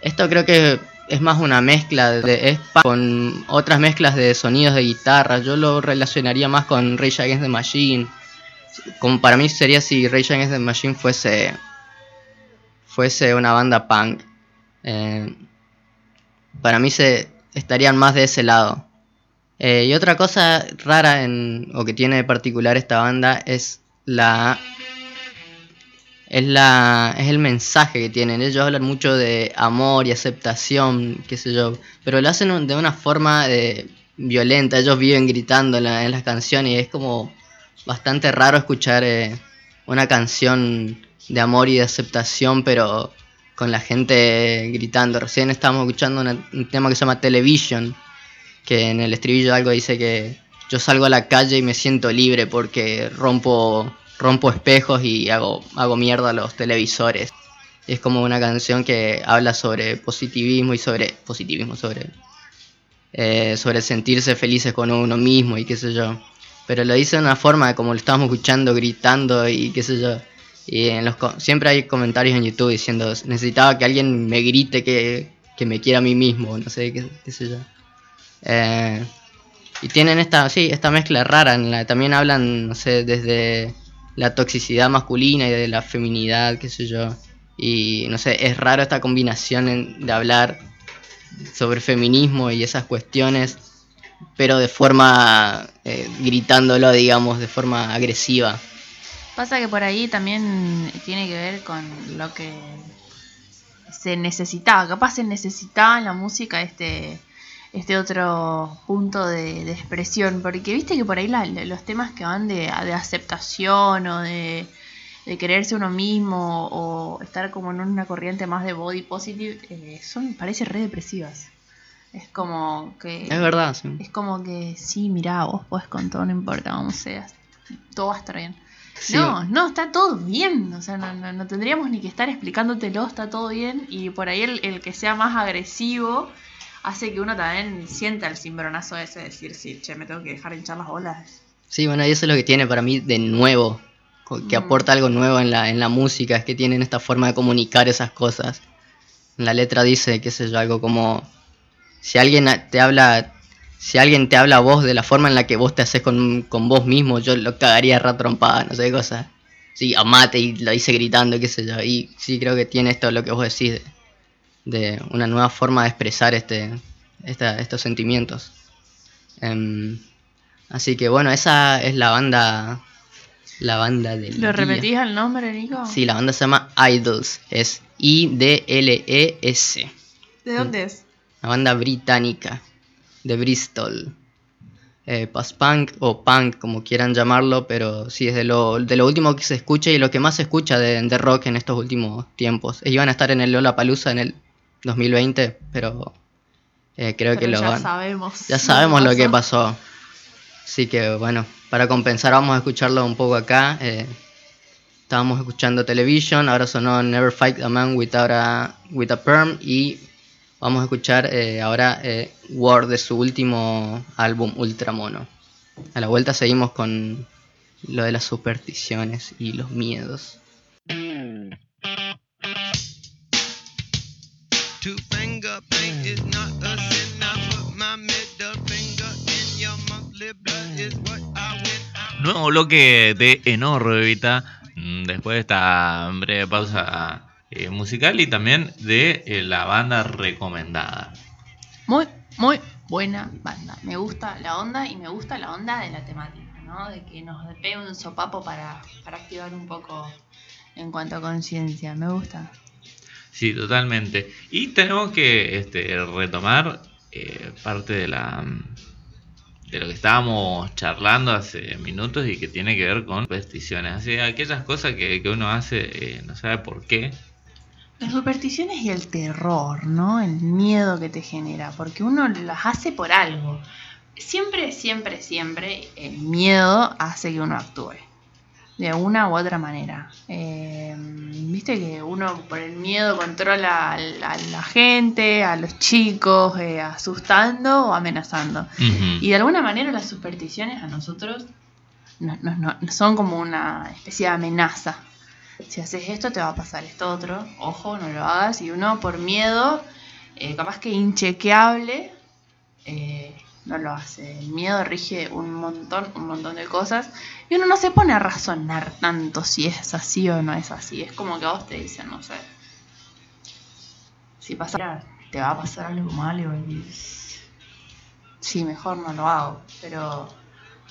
Esto creo que es más una mezcla de con otras mezclas de sonidos de guitarra. Yo lo relacionaría más con Rage Against the Machine. Como para mí sería si Rage Against the Machine fuese fuese una banda punk. Eh, para mí se estarían más de ese lado. Eh, y otra cosa rara en, o que tiene de particular esta banda es la es la es el mensaje que tienen. Ellos hablan mucho de amor y aceptación, qué sé yo, pero lo hacen de una forma de, violenta. Ellos viven gritando en, las canciones y es como bastante raro escuchar eh, una canción de amor y de aceptación, pero con la gente gritando. Recién estábamos escuchando un tema que se llama Television que en el estribillo algo dice que yo salgo a la calle y me siento libre porque rompo, rompo espejos y hago, hago mierda a los televisores. Es como una canción que habla sobre positivismo y sobre positivismo, sobre, eh, sobre sentirse felices con uno mismo y qué sé yo. Pero lo dice de una forma como lo estábamos escuchando, gritando y qué sé yo. Y en los, siempre hay comentarios en YouTube diciendo, necesitaba que alguien me grite que, que me quiera a mí mismo, no sé, qué, qué sé yo. Eh, y tienen esta, sí, esta mezcla rara, en la, también hablan, no sé, desde la toxicidad masculina y de la feminidad, qué sé yo. Y no sé, es raro esta combinación de hablar sobre feminismo y esas cuestiones, pero de forma eh, gritándolo, digamos, de forma agresiva. Pasa que por ahí también tiene que ver con lo que se necesitaba, capaz se necesitaba en la música este este otro punto de, expresión, porque viste que por ahí los temas que van de, aceptación o de, quererse uno mismo o estar como en una corriente más de body positive, eh, son, parece re depresivas. Es como que... Es verdad, sí. Es como que, sí, mirá, vos podés con todo, no importa cómo seas, todo va a estar bien. No, no, está todo bien. O sea, no, tendríamos ni que estar explicándotelo, está todo bien. Y por ahí el, el que sea más agresivo hace que uno también sienta el cimbronazo ese de decir, sí, che, me tengo que dejar hinchar las bolas. Sí, bueno, y eso es lo que tiene para mí de nuevo, que mm. aporta algo nuevo en la, en la música, es que tienen esta forma de comunicar esas cosas. En la letra dice, qué sé yo, algo como, si alguien te habla, si alguien te habla a vos de la forma en la que vos te haces con, con vos mismo, yo lo cagaría trompada, no sé qué cosa. Sí, amate y lo dice gritando, qué sé yo. Y sí creo que tiene esto lo que vos decís de una nueva forma de expresar este, estos sentimientos. Em, así que bueno, esa es la banda. La banda del. ¿Lo repetís el nombre, Nico? Sí, la banda se llama Idols. Es I-D-L-E-S. ¿De dónde es? Una banda británica. De Bristol. Eh, post-punk o punk, como quieran llamarlo, pero sí, es de lo, de lo último que se escucha y lo que más se escucha de, de rock en estos últimos tiempos. Ellos iban a estar en el Lola Palusa en el 2020, pero eh, creo que lo ya sabemos. Ya sabemos lo, que pasó. Así que bueno, para compensar vamos a escucharlo un poco acá. Eh, estábamos escuchando Television, ahora sonó Never Fight a Man Without a, with a Perm y vamos a escuchar eh, ahora War de su último álbum Ultramono. A la vuelta seguimos con lo de las supersticiones y los miedos. Nuevo bloque de mm, después de esta breve pausa eh, musical y también de eh, la banda recomendada. Muy, muy buena banda. Me gusta la onda y me gusta la onda de la temática, ¿no? De que nos pegue un sopapo para, para activar un poco en cuanto a conciencia. Me gusta. Sí, totalmente. Y tenemos que este, retomar eh, parte de la de lo que estábamos charlando hace minutos y que tiene que ver con supersticiones. Así, aquellas cosas que, que uno hace eh, no sabe por qué. Las supersticiones y el terror, ¿no? El miedo que te genera, porque uno las hace por algo. Siempre, siempre, siempre el miedo hace que uno actúe. De una u otra manera. Eh, Viste que uno por el miedo controla a la, a la gente, a los chicos, eh, asustando o amenazando. Y de alguna manera las supersticiones a nosotros no- no- no- son como una especie de amenaza. Si haces esto te va a pasar esto otro, ojo, no lo hagas. Y uno por miedo, eh, capaz que inchequeable, no lo hace. El miedo rige un montón, un montón de cosas. Y uno no se pone a razonar tanto si es así o no es así. Es como que a vos te dicen, no sé. Si pasa, te va a pasar algo malo y sí, mejor no lo hago. Pero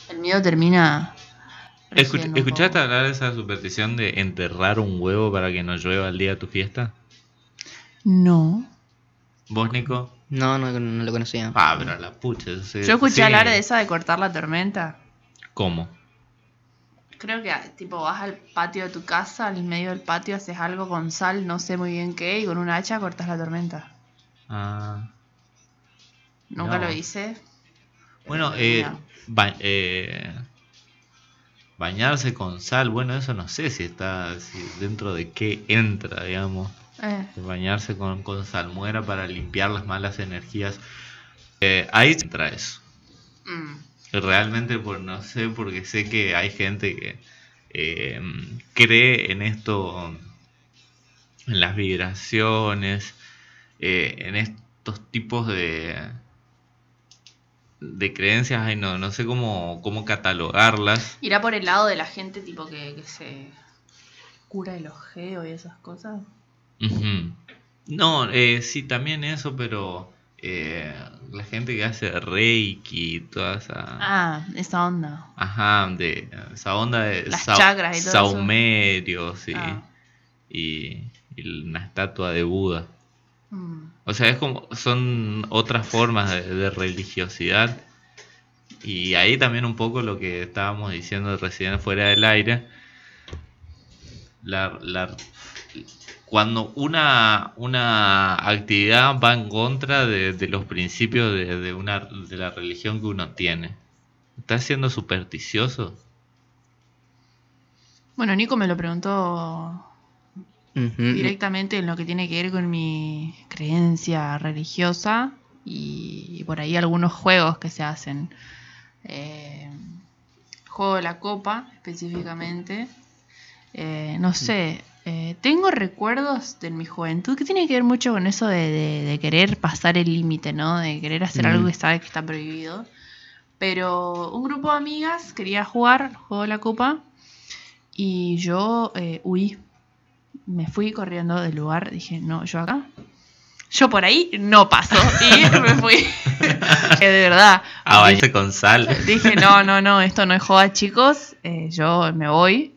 el miedo termina. Escuch- ¿Escuchaste hablar de esa superstición de enterrar un huevo para que no llueva el día de tu fiesta? No. ¿Vos, Nico? No, no, no lo conocía. Ah, pero la pucha. se- Yo escuché sí. hablar de esa de cortar la tormenta. ¿Cómo? Creo que tipo vas al patio de tu casa, al medio del patio haces algo con sal, no sé muy bien qué, y con un hacha cortas la tormenta. Ah, Nunca No. lo hice. Bueno, eh, ba- eh, bañarse con sal, bueno, eso no sé si está si dentro de qué entra, digamos. Eh, Bañarse con, con salmuera para limpiar las malas energías. Eh, ahí entra eso. mm, Realmente, por, no sé, porque sé que hay gente que eh, cree en esto, en las vibraciones, eh, en estos tipos de, de creencias, ay, no, no sé cómo, cómo catalogarlas. Irá por el lado de la gente tipo que, que se cura el ojeo y esas cosas. No, eh, sí, también eso, pero eh, la gente que hace reiki, toda esa... Ah, esa onda. Ajá, de esa onda de Las chakras y todo eso. saumerio, sí. Ah. Y, y una estatua de Buda. Mm. O sea, es como son otras formas de, de religiosidad. Y ahí también un poco lo que estábamos diciendo recién fuera del aire. La, la- cuando una, una actividad va en contra de, de los principios de, de una, de la religión que uno tiene. ¿Está siendo supersticioso? Bueno, Nico me lo preguntó directamente en lo que tiene que ver con mi creencia religiosa y, y por ahí algunos juegos que se hacen. Eh, juego de la copa específicamente. Eh, no sé, eh, tengo recuerdos de mi juventud que tiene que ver mucho con eso de, de- de querer pasar el límite, ¿no? De querer hacer Mm. algo que sabe que está prohibido. Pero un grupo de amigas quería jugar al juego de la copa y yo eh, huí me fui corriendo del lugar, dije, no, yo acá. Yo por ahí no paso. Y me fui. Que de verdad. Ah, bañarse con sal. Dije, no, no, no, esto no es joda, chicos. eh, yo me voy.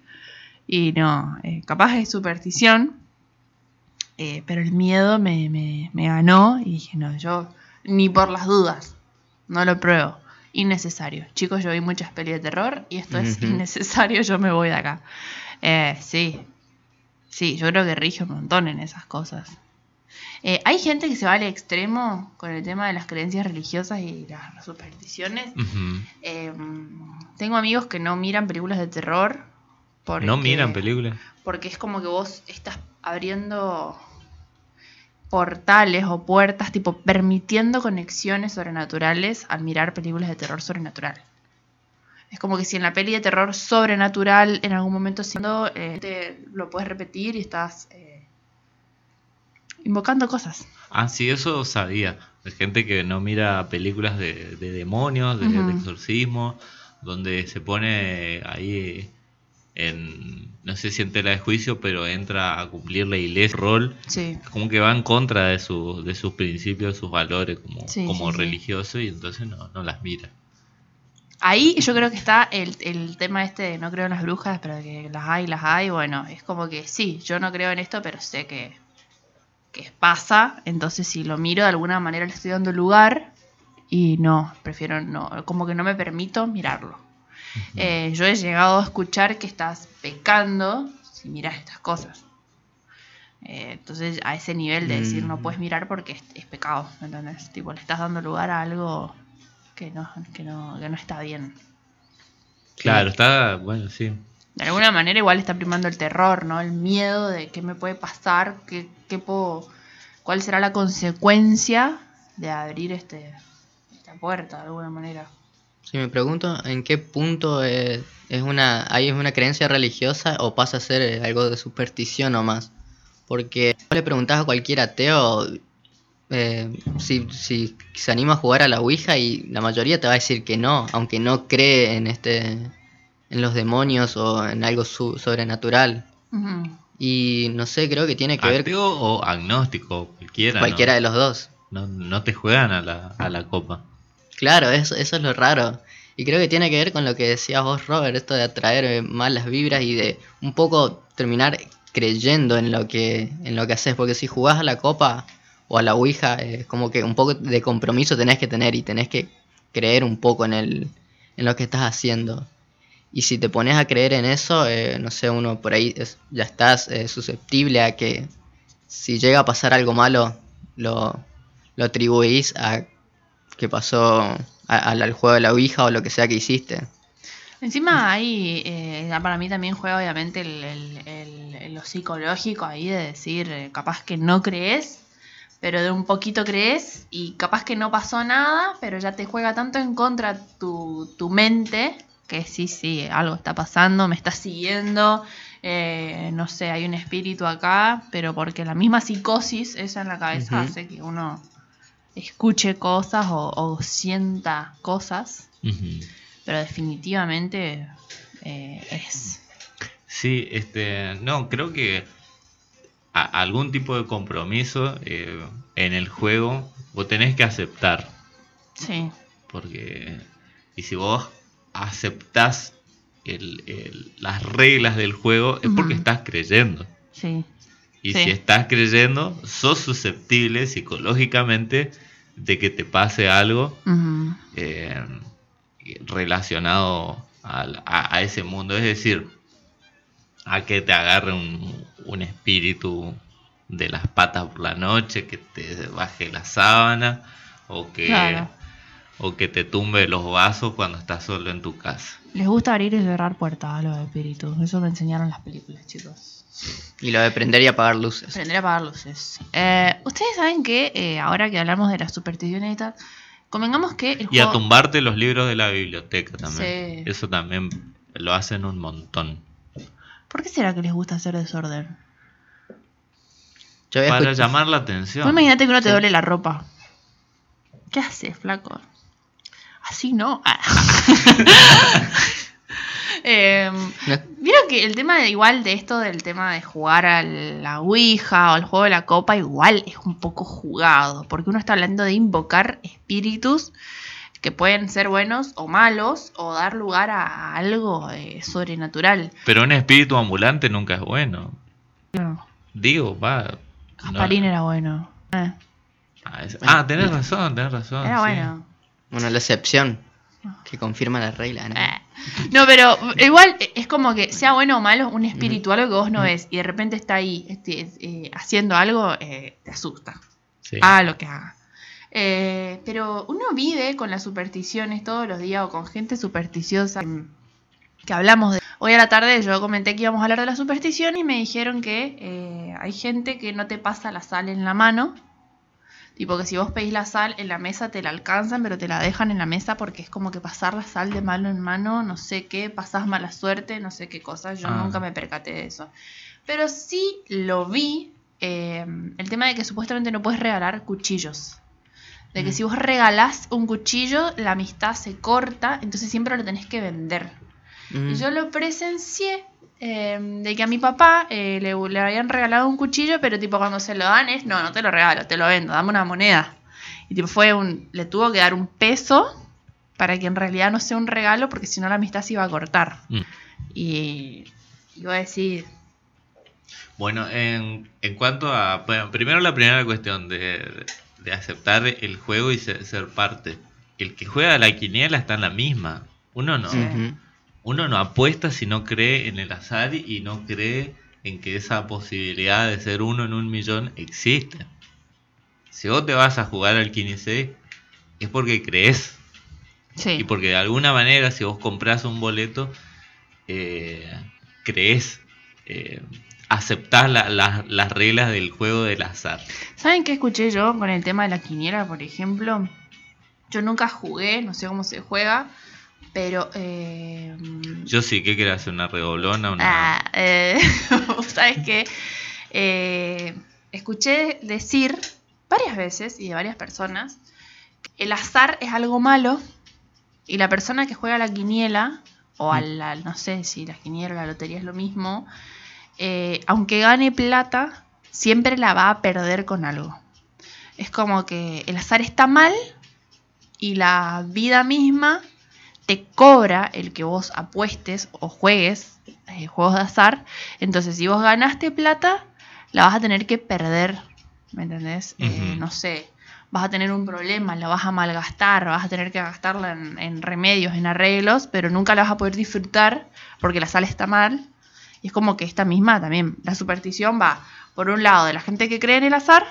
Y no, eh, capaz es superstición. eh, pero el miedo me, me, me ganó. Y dije, no, yo ni por las dudas. No lo pruebo. Innecesario. Chicos, yo vi muchas pelis de terror y esto es innecesario. Yo me voy de acá. Eh, sí. Sí, yo creo que rige un montón en esas cosas. Eh, hay gente que se va al extremo con el tema de las creencias religiosas y las supersticiones. Eh, tengo amigos que no miran películas de terror. Porque, ¿No miran películas? Porque es como que vos estás abriendo portales o puertas, tipo permitiendo conexiones sobrenaturales al mirar películas de terror sobrenatural. Es como que si en la peli de terror sobrenatural en algún momento siendo, eh, te lo puedes repetir y estás eh, invocando cosas. Ah, sí, eso sabía. Hay gente que no mira películas de, de demonios, de, de exorcismo, donde se pone ahí en, no sé si en tela de juicio, pero entra a cumplir la iglesia rol, Sí. como que va en contra de, su, de sus principios, de sus valores como, Sí, como sí, sí. religioso y entonces no, no las mira. Ahí yo creo que está el, el tema este de no creo en las brujas, pero que las hay, las hay. Bueno, es como que sí, yo no creo en esto, pero sé que, que pasa. Entonces, si lo miro de alguna manera, le estoy dando lugar. Y no, prefiero no, como que no me permito mirarlo. Eh, yo he llegado a escuchar que estás pecando si miras estas cosas. Eh, entonces, a ese nivel de decir no Mm. puedes mirar porque es, es pecado, ¿me entendés? Tipo, le estás dando lugar a algo que no, que no, que no está bien. Claro, está, bueno, sí. De alguna manera igual está primando el terror, ¿no? El miedo de qué me puede pasar, qué, qué puedo, cuál será la consecuencia de abrir este, esta puerta de alguna manera. Si me pregunto en qué punto es una, ahí es una creencia religiosa o pasa a ser eh, algo de superstición o más. Porque vos le preguntás a cualquier ateo eh, si, si se anima a jugar a la Ouija y la mayoría te va a decir que no, aunque no cree en este en los demonios o en algo su- sobrenatural. Y no sé, creo que tiene que ver Ateo o agnóstico, cualquiera. cualquiera ¿no? de los dos. No, no te juegan a la, a la copa. Claro, eso, es lo raro. Y creo que tiene que ver con lo que decías vos, Robert, esto de atraer eh, malas vibras y de un poco terminar creyendo en lo que en lo que haces. Porque si jugás a la copa o a la Ouija, es como que un poco de compromiso tenés que tener y tenés que creer un poco en, el, en lo que estás haciendo. Y si te pones a creer en eso, eh, no sé, uno por ahí ya estás eh, susceptible a que si llega a pasar algo malo, lo, lo atribuís a que pasó al, al juego de la Ouija o lo que sea que hiciste. Encima ahí, eh, para mí también juega obviamente el, el- el- lo psicológico ahí de decir, eh, capaz que no crees, pero de un poquito crees y capaz que no pasó nada, pero ya te juega tanto en contra tu, tu mente que sí, sí, algo está pasando, me está siguiendo, eh, no sé, hay un espíritu acá, pero porque la misma psicosis esa en la cabeza hace que uno escuche cosas o, o sienta cosas pero definitivamente eh, es. Sí, este, no, creo que a- algún tipo de compromiso eh, en el juego vos tenés que aceptar, Sí, porque y si vos aceptás el- el- las reglas del juego es porque estás creyendo. sí. Y Sí. si estás creyendo, sos susceptible psicológicamente de que te pase algo eh, relacionado al- a, a ese mundo. Es decir, a que te agarre un, un espíritu de las patas por la noche, que te baje la sábana, o que, Claro. o que te tumbe los vasos cuando estás solo en tu casa. Les gusta abrir y cerrar puertas a los espíritus. Eso me enseñaron las películas, chicos. Y lo de prender y apagar luces. Aprender a apagar luces. Eh, Ustedes saben que eh, ahora que hablamos de las supersticiones y tal, convengamos que el Y a juego... tumbarte los libros de la biblioteca también. Sí. Eso también lo hacen un montón. ¿Por qué será que les gusta hacer desorden? Para llamar la atención. Vos imagínate que uno te Sí. doble la ropa. ¿Qué haces, flaco? Así no. Ah. Em, No- Vieron que el tema de igual de esto del tema de jugar a la Ouija o al juego de la copa, igual es un poco jugado, porque uno está hablando de invocar espíritus que pueden ser buenos o malos, o dar lugar a algo eh, sobrenatural. Pero un espíritu ambulante nunca es bueno. Digo, va. no- Gasparín era bueno. Eh, Ah, es- ah, tenés razón, tenés razón. era sí. bueno. Bueno, la excepción que confirma la regla, ¿no? Eh. No, pero igual es como que sea bueno o malo, un espíritu, algo que vos no ves, y de repente está ahí este, eh, haciendo algo, eh, te asusta. Sí. Haga lo que haga. Eh, pero uno vive con las supersticiones todos los días o con gente supersticiosa que, que hablamos de... Hoy a la tarde yo comenté que íbamos a hablar de la superstición y me dijeron que eh, hay gente que no te pasa la sal en la mano. Tipo que si vos pedís la sal en la mesa te la alcanzan, pero te la dejan en la mesa porque es como que pasar la sal de mano en mano, no sé qué, pasás mala suerte, no sé qué cosa. Yo Ah. nunca me percaté de eso. Pero sí lo vi, eh, el tema de que supuestamente no puedes regalar cuchillos. De que Mm. si vos regalás un cuchillo, la amistad se corta, entonces siempre lo tenés que vender. Mm. Y yo lo presencié eh, de que a mi papá eh, le, le habían regalado un cuchillo, pero tipo cuando se lo dan es, no, no te lo regalo, te lo vendo, dame una moneda. Y tipo fue un, le tuvo que dar un peso para que en realidad no sea un regalo, porque si no la amistad se iba a cortar. Mm. Y iba a decir, Bueno, en, en cuanto a. Bueno, primero la primera cuestión de, de aceptar el juego y ser, ser parte. el que juega a la quiniela está en la misma. Uno no, Sí. Uno no apuesta si no cree en el azar y no cree en que esa posibilidad de ser uno en un millón existe. Si vos te vas a jugar al 15 es porque crees. Sí. Y porque de alguna manera, si vos compras un boleto, eh, crees, eh, la- la- las reglas del juego del azar. ¿Saben qué escuché yo con el tema de la quiniela, por ejemplo? Yo nunca jugué, no sé cómo se juega, pero... Eh, Yo sí, ¿qué querés hacer? ¿Una redoblona? Una... ah, eh, ¿Sabes qué? Eh, escuché decir varias veces y de varias personas que el azar es algo malo y la persona que juega a la quiniela, o a la, no sé si la quiniela o la lotería es lo mismo, eh, aunque gane plata, siempre la va a perder con algo. Es como que el azar está mal y la vida misma te cobra el que vos apuestes o juegues eh, juegos de azar. Entonces, si vos ganaste plata, la vas a tener que perder. ¿Me entendés? Eh, no sé. Vas a tener un problema, la vas a malgastar, vas a tener que gastarla en, en remedios, en arreglos, pero nunca la vas a poder disfrutar porque la sal está mal. Y es como que esta misma también, la superstición va por un lado de la gente que cree en el azar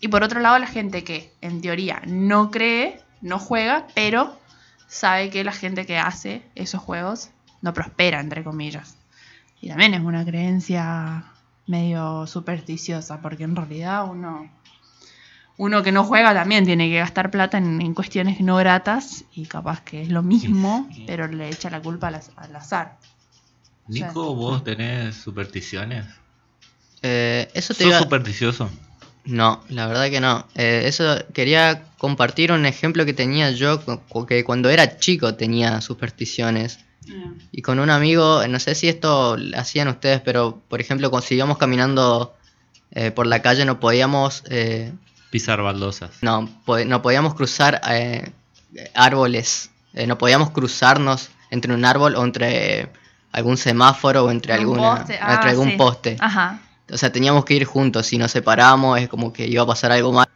y por otro lado la gente que en teoría no cree, no juega, pero sabe que la gente que hace esos juegos no prospera, entre comillas. Y también es una creencia medio supersticiosa, porque en realidad uno, uno que no juega también tiene que gastar plata en, en cuestiones no gratas y capaz que es lo mismo, Sí. pero le echa la culpa al, al azar. Nico, ¿vos tenés supersticiones? Eh, eso te ¿Sos iba... supersticioso? No, la verdad que no. Eh, eso quería compartir un ejemplo que tenía yo, que cuando era chico tenía supersticiones. Y con un amigo, no sé si esto lo hacían ustedes, pero por ejemplo, cuando íbamos caminando eh, por la calle no podíamos, eh, Pisar baldosas. no, po- no podíamos cruzar eh, árboles, Eh, no podíamos cruzarnos entre un árbol o entre algún semáforo o entre, Un alguna, poste, entre ah, algún sí. poste. Ajá. O sea, teníamos que ir juntos, si nos separamos es como que iba a pasar algo mal.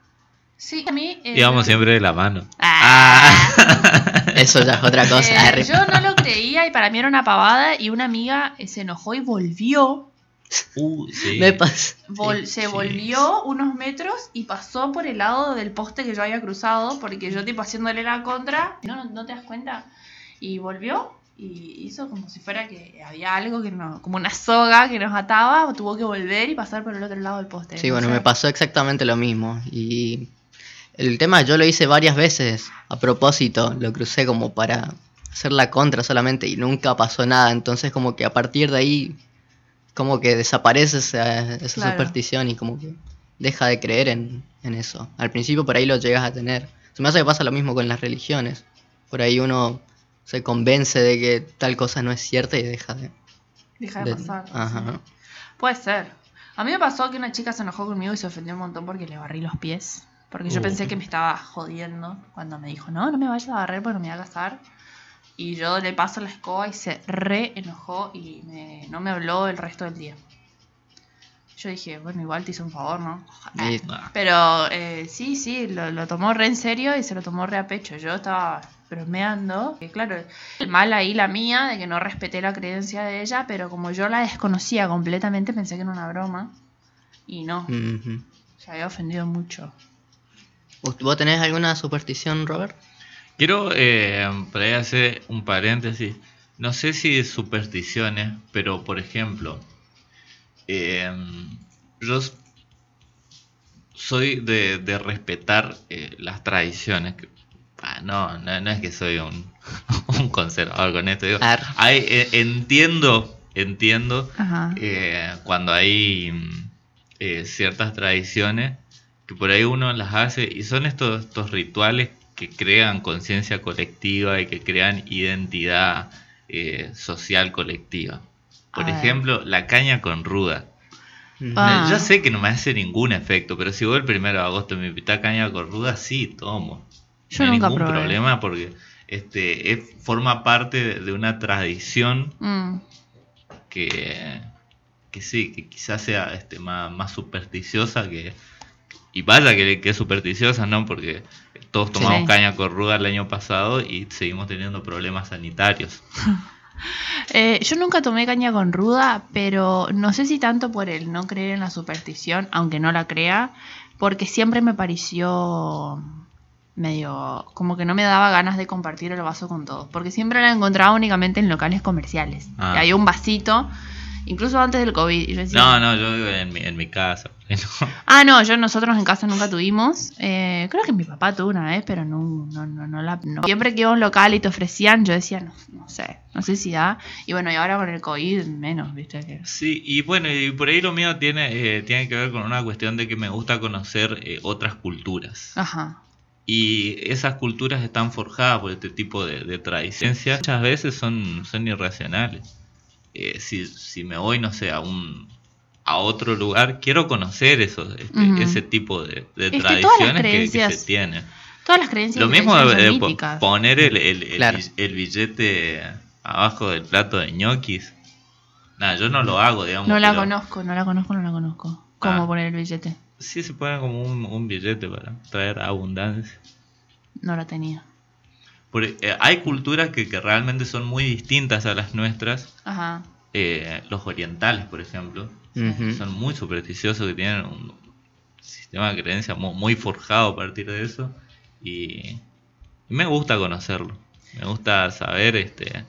Sí, a mí... eh, Íbamos siempre de la mano. Ah. Eso ya es otra cosa. Eh, Arre. yo no lo creía y para mí era una pavada y una amiga eh, se enojó y volvió. Uh, sí. Me pasa. Vol- Sí, se sí. volvió unos metros y pasó por el lado del poste que yo había cruzado porque yo tipo haciéndole la contra. No, no, no te das cuenta. Y volvió y hizo como si fuera que había algo que no, como una soga que nos ataba, tuvo que volver y pasar por el otro lado del poste. Sí, No bueno, me pasó exactamente lo mismo. Y el tema, yo lo hice varias veces a propósito, lo crucé como para hacer la contra solamente y nunca pasó nada. Entonces como que a partir de ahí, como que desaparece esa, esa Claro. superstición y como que deja de creer en, en eso. Al principio por ahí lo llegas a tener. Se me hace que pasa lo mismo con las religiones. Por ahí uno se convence de que tal cosa no es cierta y deja de... Deja de de- pasar. Ajá. sí. Puede ser. A mí me pasó que una chica se enojó conmigo y se ofendió un montón porque le barrí los pies. Porque yo Uh. pensé que me estaba jodiendo cuando me dijo, no, no me vayas a barrer porque no me voy a casar. Y yo le paso la escoba y se re enojó y me- no me habló el resto del día. Yo dije, bueno, igual te hice un favor, ¿no? Pero eh, sí, sí, lo, lo tomó re en serio y se lo tomó re a pecho. Yo estaba bromeando. Que claro, el mal ahí la mía de que no respeté la creencia de ella, pero como yo la desconocía completamente, pensé que era una broma. Y no, se había ofendido mucho. ¿Vos tenés alguna superstición, Robert? Quiero eh, por ahí hacer un paréntesis. No sé si es supersticiones, pero por ejemplo, eh, yo soy de, de respetar eh, las tradiciones. Ah, no, no, no es que soy un, un conservador con esto. Digo, hay, eh, entiendo, entiendo eh, cuando hay mm, eh, ciertas tradiciones que por ahí uno las hace y son estos, estos rituales que crean conciencia colectiva y que crean identidad social colectiva. Por A ver. ejemplo, la caña con ruda. Ujú. Ah. Yo sé que no me hace ningún efecto, pero si vos el primero de agosto me invitás a caña con ruda, sí, tomo. Yo no hay nunca ningún probé. problema porque este es- forma parte de- de una tradición Mm, que, que sí, que quizás sea este, más, más supersticiosa que... Y vaya que, que es supersticiosa, ¿no? Porque todos tomamos Sí. caña con ruda el año pasado y seguimos teniendo problemas sanitarios. Eh, yo nunca tomé caña con ruda, pero no sé si tanto por el no creer en la superstición, aunque no la crea, porque siempre me pareció medio como que no me daba ganas de compartir el vaso con todos, porque siempre la encontraba únicamente en locales comerciales. Ah. Y había un vasito, incluso antes del COVID. y yo decía, No, no, yo vivo en mi, en mi casa. No. Ah, no, yo nosotros en casa nunca tuvimos. Eh, creo que mi papá tuvo una vez, pero no, no, no, no la. no. Siempre que iba a un local y te ofrecían, yo decía, no, no sé, no sé si da. Y bueno, y ahora con el COVID menos, viste que. Sí, y bueno, y por ahí lo mío tiene, eh, tiene que ver con una cuestión de que me gusta conocer eh, otras culturas. Ajá. Y esas culturas están forjadas por este tipo de, de tradiciones. Muchas veces son, son irracionales. Eh, si, si me voy, no sé, a un a otro lugar, quiero conocer esos, este, ese tipo de, tradiciones que- se tienen. Todas las creencias Lo mismo de, míticas. poner el, el, el Claro. el billete abajo del plato de ñoquis. Nada, yo no lo hago, digamos. No la pero conozco, no la conozco, no la conozco. ¿Cómo Ah. poner el billete? Sí se pone como un, un billete para traer abundancia. No la tenía. Porque, eh, hay culturas que, que realmente son muy distintas a las nuestras. Ajá. Eh, los orientales, por ejemplo, son muy supersticiosos, que tienen un sistema de creencia mu- muy, forjado a partir de eso. Y, y me gusta conocerlo. Me gusta saber, este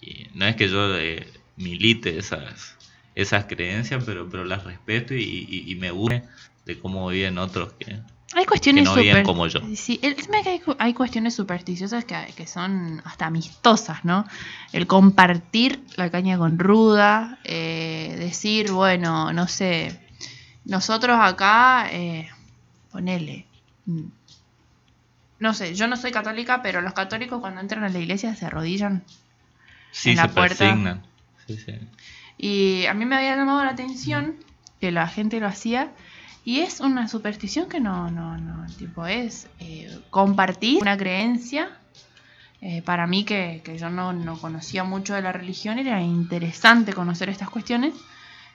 y no es que yo eh, milite esas, esas creencias, pero, pero las respeto y, y- y me gusta de cómo viven otros que, Hay cuestiones que no viven como yo. Sí, el tema es que hay, cu- hay cuestiones supersticiosas que, que son hasta amistosas, ¿no? El compartir la caña con ruda, eh, decir, bueno, no sé, nosotros acá, eh, ponele, mm, no sé, yo no soy católica, pero los católicos cuando entran a la iglesia se arrodillan Sí, en la se puerta. persignan. Sí, sí. Y a mí me había llamado la atención que la gente lo hacía. Y es una superstición que no, no, no, tipo, es eh, compartir una creencia. Eh, para mí, que, que yo no, no conocía mucho de la religión, era interesante conocer estas cuestiones.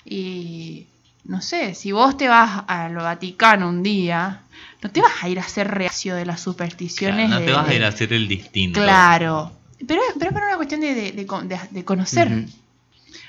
Y no sé, si vos te vas al Vaticano un día, no te vas a ir a hacer reacción de las supersticiones. Claro, no te de- vas a ir a hacer el distinto. Claro. Pero, pero es por una cuestión de, de- de con- de- de conocer.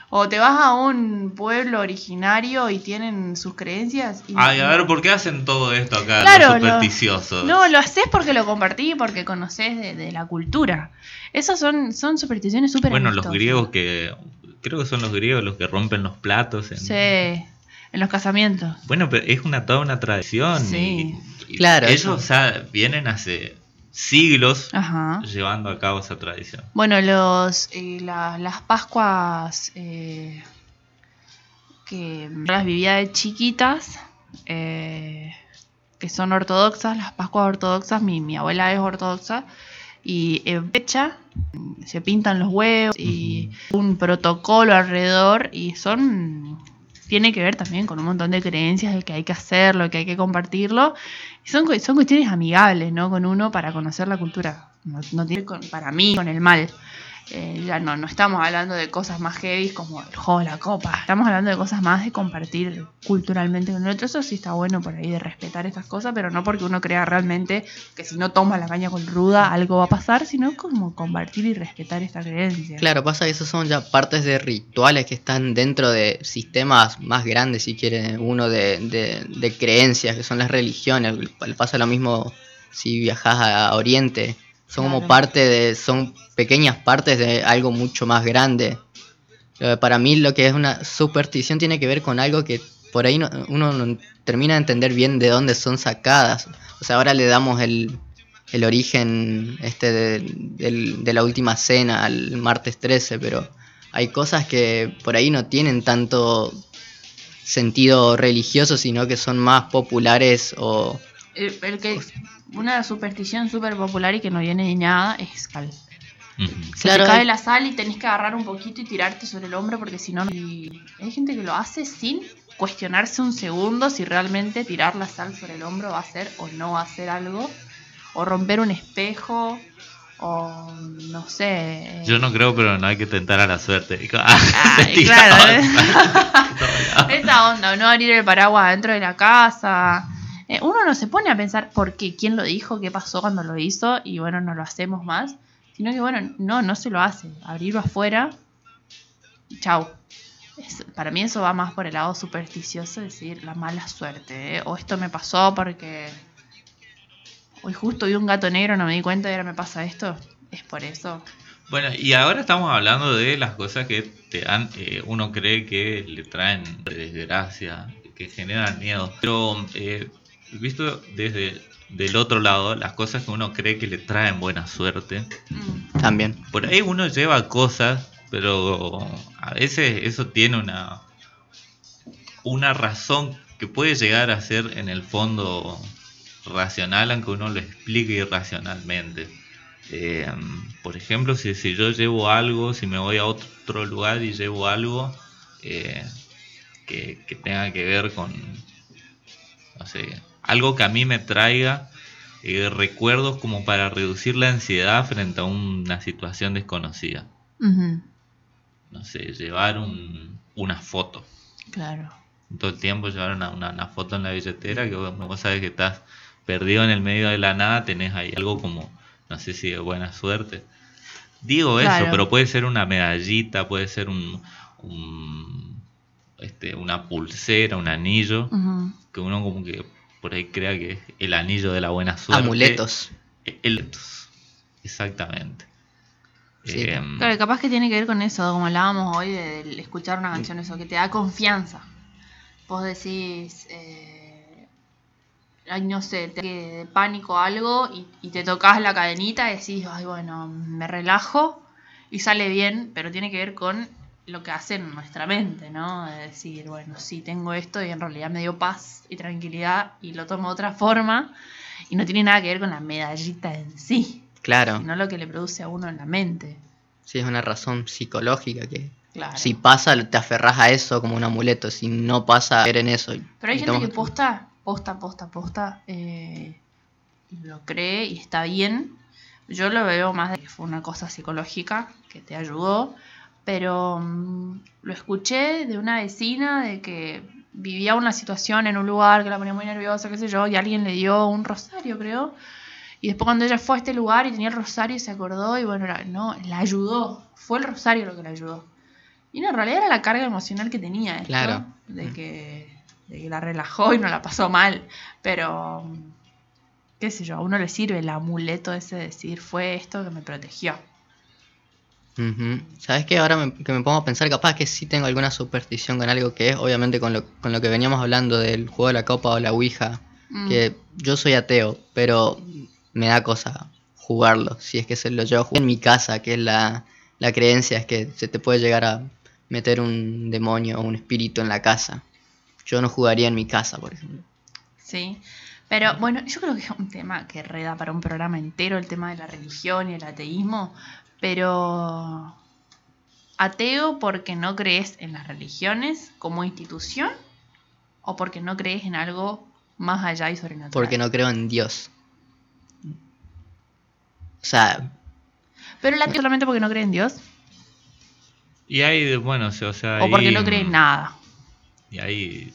O te vas a un pueblo originario y tienen sus creencias. Y Ay, a ver, ¿por qué hacen todo esto acá, Claro, los lo- supersticiosos? No, lo haces porque lo compartí, porque conoces de, de la cultura. Esas son, son supersticiones súper bueno, los griegos que... Creo que son los griegos los que rompen los platos. en- Sí, en los casamientos. Bueno, pero es una toda una tradición. Sí. y- y Claro, Ellos eso. o sea, vienen hace siglos Ajá. llevando a cabo esa tradición. Bueno, los eh, la- las Pascuas eh, que las vivía de chiquitas, eh, que son ortodoxas, las Pascuas ortodoxas, mi, mi abuela es ortodoxa, y en fecha se pintan los huevos y un protocolo alrededor, y son. Tiene que ver también con un montón de creencias de que hay que hacerlo, que hay que compartirlo. Y son, son cuestiones amigables, ¿no? Con uno para conocer la cultura. No, no tiene con- para mí con el mal. Eh, ya no, no estamos hablando de cosas más heavy como el juego de la copa. Estamos hablando de cosas más de compartir culturalmente con el otro. Eso sí está bueno por ahí de respetar estas cosas, pero no porque uno crea realmente que si no toma la caña con ruda algo va a pasar, sino como compartir y respetar esta creencia. Claro, pasa que esos son ya partes de rituales que están dentro de sistemas más grandes, si quiere uno de, de- de creencias, que son las religiones. Pasa lo mismo si viajas a Oriente. Son como parte de, son pequeñas partes de algo mucho más grande. Eh, Para mí lo que es una superstición tiene que ver con algo que por ahí no- uno no termina de entender bien de dónde son sacadas. O sea, ahora le damos el, el origen este de, de la última cena al martes 13, pero hay cosas que por ahí no tienen tanto sentido religioso, sino que son más populares o... El, el que, una superstición súper popular y que no viene de nada es cal. Se Claro, te cae hay- la sal y tenés que agarrar un poquito y tirarte sobre el hombro porque si no... hay gente que lo hace sin cuestionarse un segundo si realmente tirar la sal sobre el hombro va a hacer o no va a hacer algo. O romper un espejo. O no sé. eh, Yo no creo, pero no hay que tentar a la suerte. Ay, se claro, ¿eh? Esa onda, no abrir el paraguas dentro de la casa. Eh, uno no se pone a pensar por qué, quién lo dijo, qué pasó cuando lo hizo y bueno, no lo hacemos más, sino que bueno, no, no se lo hace. Abrirlo afuera y chau. Para mí eso va más por el lado supersticioso, es decir, la mala suerte. ¿eh? O esto me pasó porque hoy justo vi un gato negro, no me di cuenta y ahora me pasa esto. Es por eso. Bueno, y ahora estamos hablando de las cosas que te dan, eh, uno cree que le traen desgracia, que generan miedo. Pero eh, visto desde del otro lado, las cosas que uno cree que le traen buena suerte, Mm. También. por ahí uno lleva cosas, pero a veces eso tiene una una razón que puede llegar a ser en el fondo racional, aunque uno lo explique irracionalmente. Eh, por ejemplo, si, si yo llevo algo, si me voy a otro lugar y llevo algo eh, que, que tenga que ver con, no sé, algo que a mí me traiga eh, recuerdos como para reducir la ansiedad frente a una situación desconocida. No sé, llevar un- una foto. Claro. Todo el tiempo llevar una, una- una foto en la billetera que vos, vos sabes que estás perdido en el medio de la nada, tenés ahí algo como, no sé si de buena suerte. Digo Claro. eso, pero puede ser una medallita, puede ser un, un- este, una pulsera, un anillo, que uno como que por ahí crea que es el anillo de la buena suerte. Amuletos. El- exactamente. Sí. Em, Claro, capaz que tiene que ver con eso, como hablábamos hoy, de, de escuchar una canción, eso, que te da confianza. Vos decís, eh, ay, no sé, te de pánico algo y, y te tocas la cadenita y decís, ay, bueno, me relajo y sale bien, pero tiene que ver con lo que hace en nuestra mente, ¿no? De decir, bueno, sí, tengo esto y en realidad me dio paz y tranquilidad y lo tomo de otra forma y no tiene nada que ver con la medallita en sí, Claro. sino lo que le produce a uno en la mente. Sí, es una razón psicológica que Claro. si pasa te aferras a eso como un amuleto, si no pasa, en eso. Pero hay Y gente tomas- que posta, posta, posta, posta, eh, lo cree y está bien. Yo lo veo más de que fue una cosa psicológica que te ayudó, pero mm, lo escuché de una vecina de que vivía una situación en un lugar que la ponía muy nerviosa, qué sé yo, y alguien le dio un rosario, creo. Y después cuando ella fue a este lugar y tenía el rosario se acordó y bueno, era- no, la ayudó. Fue el rosario lo que la ayudó. Y no, en realidad era la carga emocional que tenía esto, Claro. de Mm. que, de que la relajó y no la pasó mal. Pero, qué sé yo, a uno le sirve el amuleto ese de decir, fue esto que me protegió. Ujú. ¿Sabes qué? Ahora me- que me pongo a pensar, capaz que sí tengo alguna superstición con algo que es, obviamente con lo, con lo que veníamos hablando del juego de la copa o la ouija, Mm. que yo soy ateo, pero me da cosa jugarlo, si es que se lo llevo a jugar en mi casa, que es la, la creencia, es que se te puede llegar a meter un demonio o un espíritu en la casa. Yo no jugaría en mi casa, por ejemplo. Sí. Pero bueno, yo creo que es un tema que reda para un programa entero, el tema de la religión y el ateísmo. Pero ateo porque no crees en las religiones como institución o porque no crees en algo más allá y sobrenatural. Porque no creo en Dios. O sea, Pero el ateo solamente porque no cree en Dios Y hay, bueno, o sea, o porque no cree en nada. Y ahí,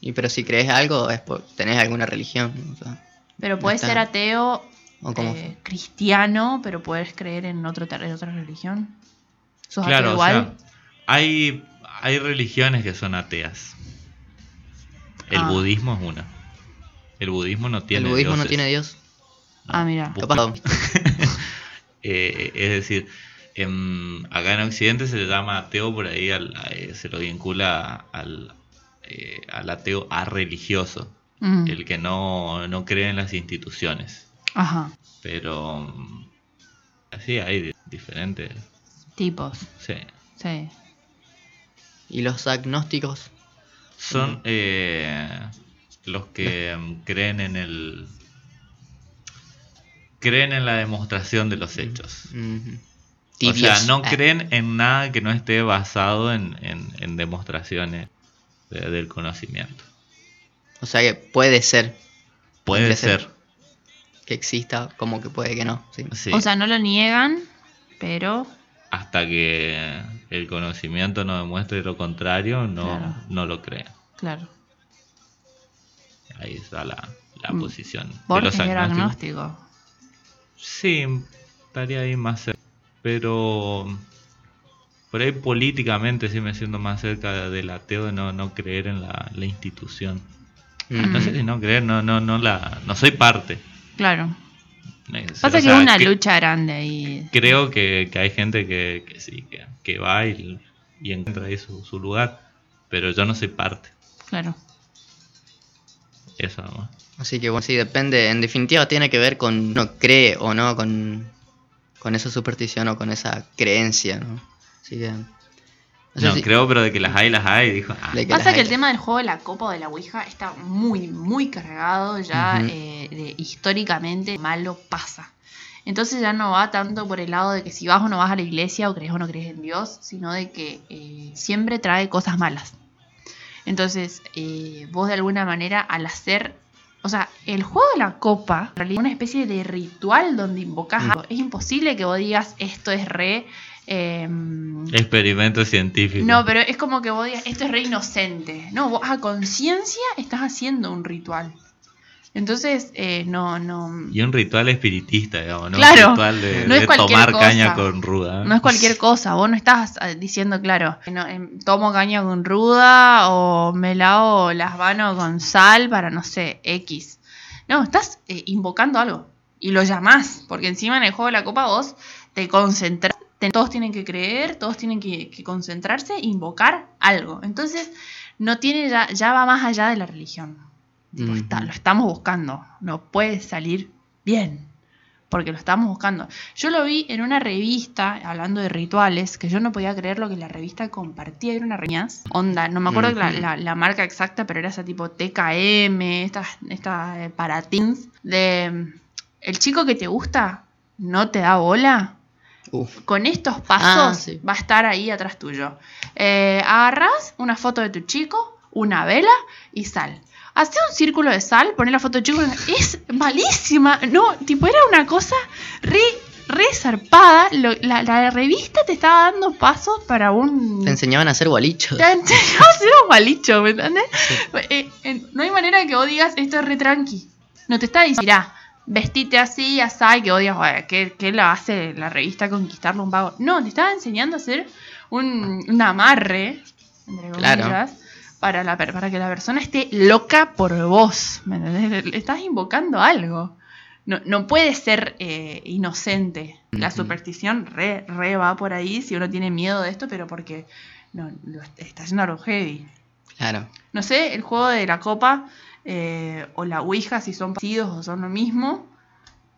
y pero si crees algo es por tenés alguna religión. o sea, Pero puedes ser ateo o eh, cristiano, pero puedes creer en otro en otra religión. ¿Sos claro, ateo o igual? sea, hay, hay religiones que son ateas. El Ah. budismo es una. El budismo no tiene el budismo no tiene Dios. Ah, mira. Eh, es decir, em, acá en Occidente se le llama ateo, por ahí al- a- eh, se lo vincula al, eh, al ateo a religioso, Mm, el que no, no cree en las instituciones. Ajá. Pero mm, así hay di- diferentes. Tipos. sí. Sí. Y los agnósticos. Son eh, los que em, creen en el. creen en la demostración de los hechos. ujú, O sea, no Ah, creen en nada que no esté basado en, en- en demostraciones de- del conocimiento. O sea que puede ser Puede Puede ser. ser. Que exista, como que puede que no. sí. sí, O sea, no lo niegan, pero hasta que el conocimiento no demuestre lo contrario, no, Claro. no lo creen. claro. ahí está la, la Mm. posición. Borges era agnóstico. Sí, estaría ahí más cerca. Pero por ahí políticamente sí me siento más cerca del ateo de no, no creer en la, la institución. Mm. No sé si no creer, no, no, no la, no soy parte. Claro. Eh, Pasa que es una que- lucha grande ahí. Creo que, que hay gente que, que sí, que, que va y, y encuentra ahí su, su lugar. Pero yo no soy parte. Claro. Eso nomás. Así que bueno, sí, depende. En definitiva tiene que ver con uno cree o no con, con esa superstición o con esa creencia, ¿no? Así que... no sé No, si- creo, pero de que las hay, las hay. Dijo, ah, que Pasa que el tema del juego de la copa o de la ouija está muy, muy cargado ya eh, de- históricamente malo pasa. Entonces ya no va tanto por el lado de que si vas o no vas a la iglesia o crees o no crees en Dios, sino de que eh, siempre trae cosas malas. Entonces, eh, vos de alguna manera al hacer, o sea, el juego de la copa, en realidad es una especie de ritual donde invocas Mm. algo. Es imposible que vos digas esto es re... em, experimento científico. no, pero es como que vos digas, esto es re inocente. No, vos a conciencia estás haciendo un ritual. Entonces, eh, no, no. Y un ritual espiritista, digamos, ¿no? Claro, Un ritual de, no es de tomar cosa. caña con ruda. No es cualquier cosa, vos no estás eh, diciendo, claro, no, em, tomo caña con ruda o me lavo las manos con sal para, no sé, X. No, estás eh, invocando algo y lo llamás, porque encima en el juego de la copa vos te concentras, todos tienen que creer, todos tienen que, que concentrarse, invocar algo. Entonces, no tiene ya, ya va más allá de la religión. Tipo, Ujú. está- lo estamos buscando, no puede salir bien porque lo estábamos buscando. Yo lo vi en una revista, hablando de rituales, que yo no podía creer lo que la revista compartía, era una revista, onda, no me acuerdo la, Ujú. la- la marca exacta, pero era esa tipo TKM, estas esta, eh, para teens, de mm, el chico que te gusta no te da bola, Uf. con estos pasos Ah, sí. va a estar ahí atrás tuyo. Eh, agarrás una foto de tu chico, una vela y sal. Hacé un círculo de sal, poné la foto de chico. Es malísima. No, tipo, era una cosa re, re zarpada. Lo- la, la revista te estaba dando pasos para un. Te enseñaban a hacer gualichos. Te enseñó a hacer un malicho, ¿me entendés? Eh, eh, no hay manera que vos digas esto es re tranqui. No te está diciendo, mirá, vestite así, así, que vos digas, "Oye, ¿qué, qué la hace la revista conquistarle un vago? No, te estaba enseñando a hacer un, un amarre, entre Claro. comillas, para, la, para que la persona esté loca por vos. ¿Me entendés? Le estás invocando algo. No, no puede ser eh, inocente. La superstición re, re va por ahí si uno tiene miedo de esto, pero porque no, lo está haciendo algo heavy. Claro. No sé, el juego de la copa eh, o la Ouija, si son parecidos o son lo mismo,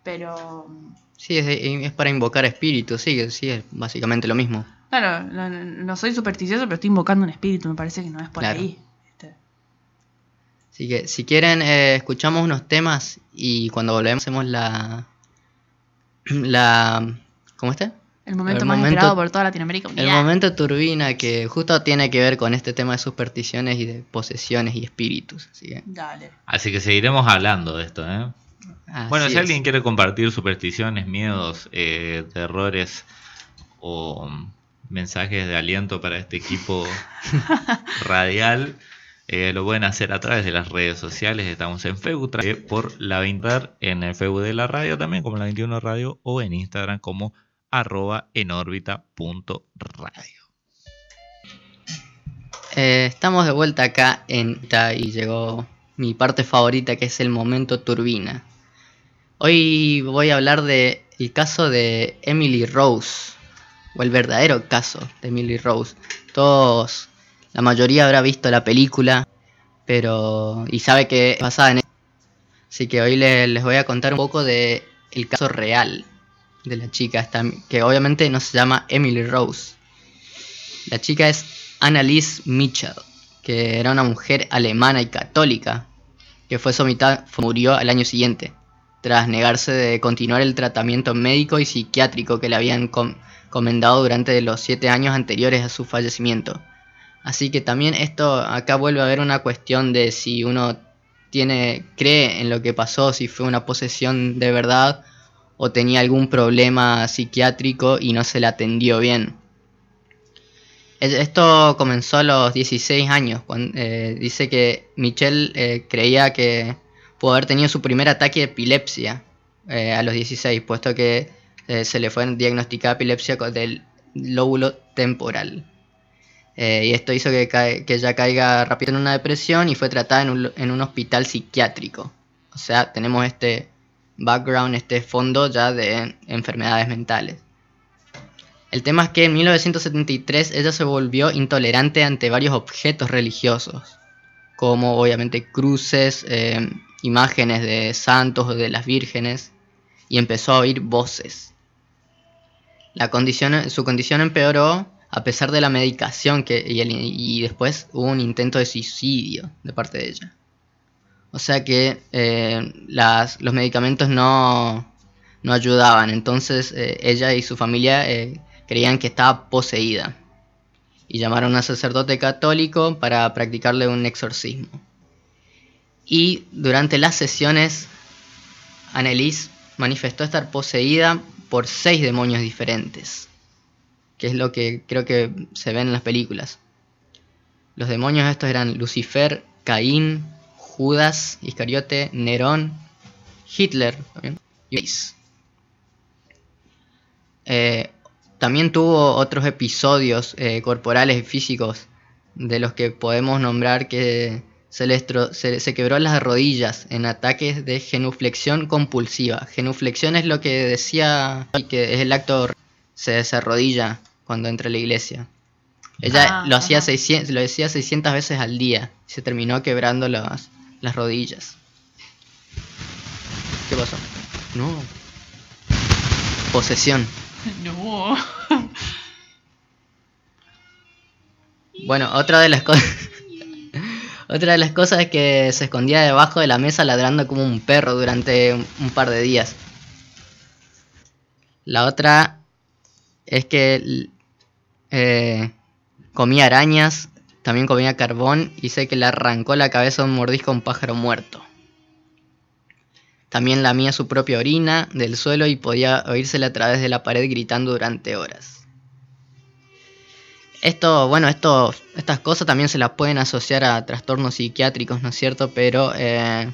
pero Sí, es, es para invocar espíritus, sí, sí, es básicamente lo mismo. claro, no, soy supersticioso, pero estoy invocando un espíritu, me parece que no es por Claro. ahí. Así que si quieren, eh, escuchamos unos temas y cuando volvemos hacemos la... la ¿Cómo está? El momento El más momento- esperado por toda Latinoamérica. El unida. momento turbina que justo tiene que ver con este tema de supersticiones y de posesiones y espíritus. Así que, Dale. Así que seguiremos hablando de esto, ¿eh? así Bueno, si es. alguien quiere compartir supersticiones, miedos, eh, terrores o mm, mensajes de aliento para este equipo radial, eh, lo pueden hacer a través de las redes sociales. Estamos en Facebook por la 20 en el Facebook de la radio también, como la 21 Radio, o en Instagram como arroba en órbita.radio. Eh, estamos de vuelta acá en y llegó mi parte favorita que es el momento turbina. Hoy voy a hablar de el caso de Emily Rose o el verdadero caso de Emily Rose. Todos, la mayoría habrá visto la película, pero y sabe que es basada en Así que hoy le- les voy a contar un poco de el caso real de la chica esta, que obviamente no se llama Emily Rose. La chica es Annalise Mitchell, que era una mujer alemana y católica, que fue sometida, murió al año siguiente, tras negarse de continuar el tratamiento médico y psiquiátrico que le habían com- comendado durante los siete años anteriores a su fallecimiento. Así que también esto acá vuelve a haber una cuestión de si uno tiene cree en lo que pasó, si fue una posesión de verdad o tenía algún problema psiquiátrico y no se le atendió bien. Esto comenzó a los 16 años. cuan- eh, dice que Michelle eh, creía que pudo haber tenido su primer ataque de epilepsia eh, a los 16, puesto que se le fue diagnosticada epilepsia del lóbulo temporal. Y esto hizo que, que ella caiga rápido en una depresión y fue tratada en un, en un hospital psiquiátrico. O sea, tenemos este background, este fondo ya de enfermedades mentales. El tema es que en 1973 ella se volvió intolerante ante varios objetos religiosos, como obviamente cruces, eh, imágenes de santos o de las vírgenes, y empezó a oír voces. La condición, su condición empeoró a pesar de la medicación que, y, y después hubo un intento de suicidio de parte de ella. O sea que eh, los medicamentos no, no ayudaban. Entonces eh, ella y su familia eh, creían que estaba poseída. Y llamaron a un sacerdote católico para practicarle un exorcismo. Y durante las sesiones, Annelies manifestó estar poseída por seis demonios diferentes. Que es lo que creo que se ve en las películas. Los demonios estos eran Lucifer, Caín, Judas, Iscariote, Nerón, Hitler también, y. Eh, también tuvo otros episodios eh, corporales y físicos de los que podemos nombrar que se, se, se quebró las rodillas en ataques de genuflexión compulsiva. Genuflexión es lo que decía que es el acto se desarrodilla cuando entra a la iglesia. Ella Ah, lo hacía ajá. 600, lo decía 600 veces al día y se terminó quebrando las, las rodillas. ¿Qué pasó? No. Posesión. No. Bueno, otra de las cosas. otra de las cosas es que se escondía debajo de la mesa ladrando como un perro durante un, par de días. La otra es que eh, comía arañas, también comía carbón y sé que le arrancó la cabeza un mordisco a un pájaro muerto. También lamía su propia orina del suelo y podía oírsela a través de la pared gritando durante horas. Esto, bueno, esto, estas cosas también se las pueden asociar a trastornos psiquiátricos, ¿no es cierto? Pero eh,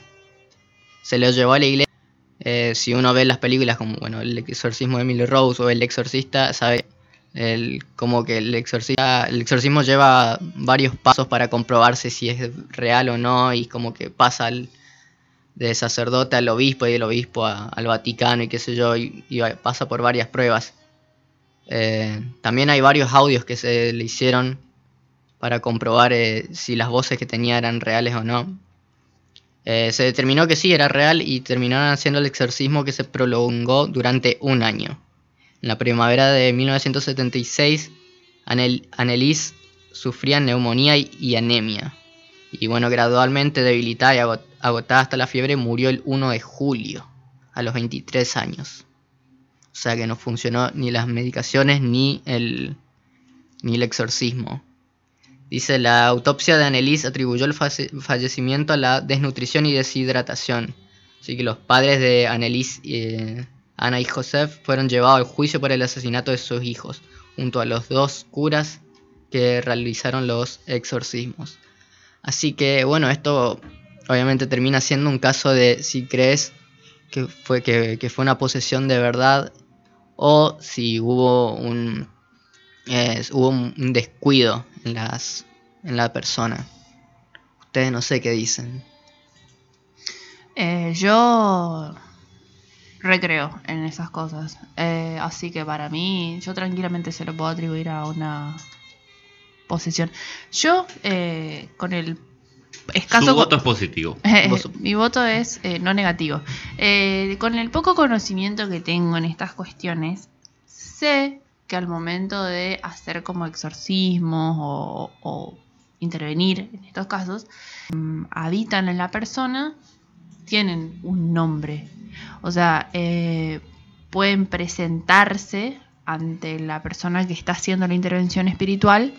se lo llevó a la iglesia. Eh, si uno ve las películas como, bueno, el exorcismo de Emily Rose o el exorcista, sabe el, como que el exorcista, el exorcismo lleva varios pasos para comprobarse si es real o no y como que pasa de sacerdote al obispo y del obispo al Vaticano y qué sé yo, y, pasa por varias pruebas. Eh, también hay varios audios que se le hicieron para comprobar eh, si las voces que tenía eran reales o no. Eh, se determinó que sí, era real y terminaron haciendo el exorcismo que se prolongó durante un año. En la primavera de 1976, Anel- Annelies sufría neumonía y, anemia. Y bueno, gradualmente debilitada y ago- agotada hasta la fiebre, murió el 1 de julio, a los 23 años. O sea que no funcionó ni las medicaciones ni el, ni el exorcismo. Dice, la autopsia de Annelies atribuyó el fallecimiento a la desnutrición y deshidratación. Así que los padres de Annelies, eh, Ana y Joseph, fueron llevados al juicio por el asesinato de sus hijos, junto a los dos curas que realizaron los exorcismos. Así que bueno, esto obviamente termina siendo un caso de si crees que fue, que, fue una posesión de verdad o si hubo un, eh, hubo un descuido en, las, en la persona. Ustedes no sé qué dicen. Eh, yo recreo en esas cosas. Eh, así que para mí, yo tranquilamente se lo puedo atribuir a una posesión. Yo, eh, con el escaso. Su voto es positivo. Eh, mi voto es eh, no negativo. Eh, con el poco conocimiento que tengo en estas cuestiones, sé que al momento de hacer como exorcismos o, o intervenir en estos casos, mm, habitan en la persona, tienen un nombre. O sea, eh, pueden presentarse ante la persona que está haciendo la intervención espiritual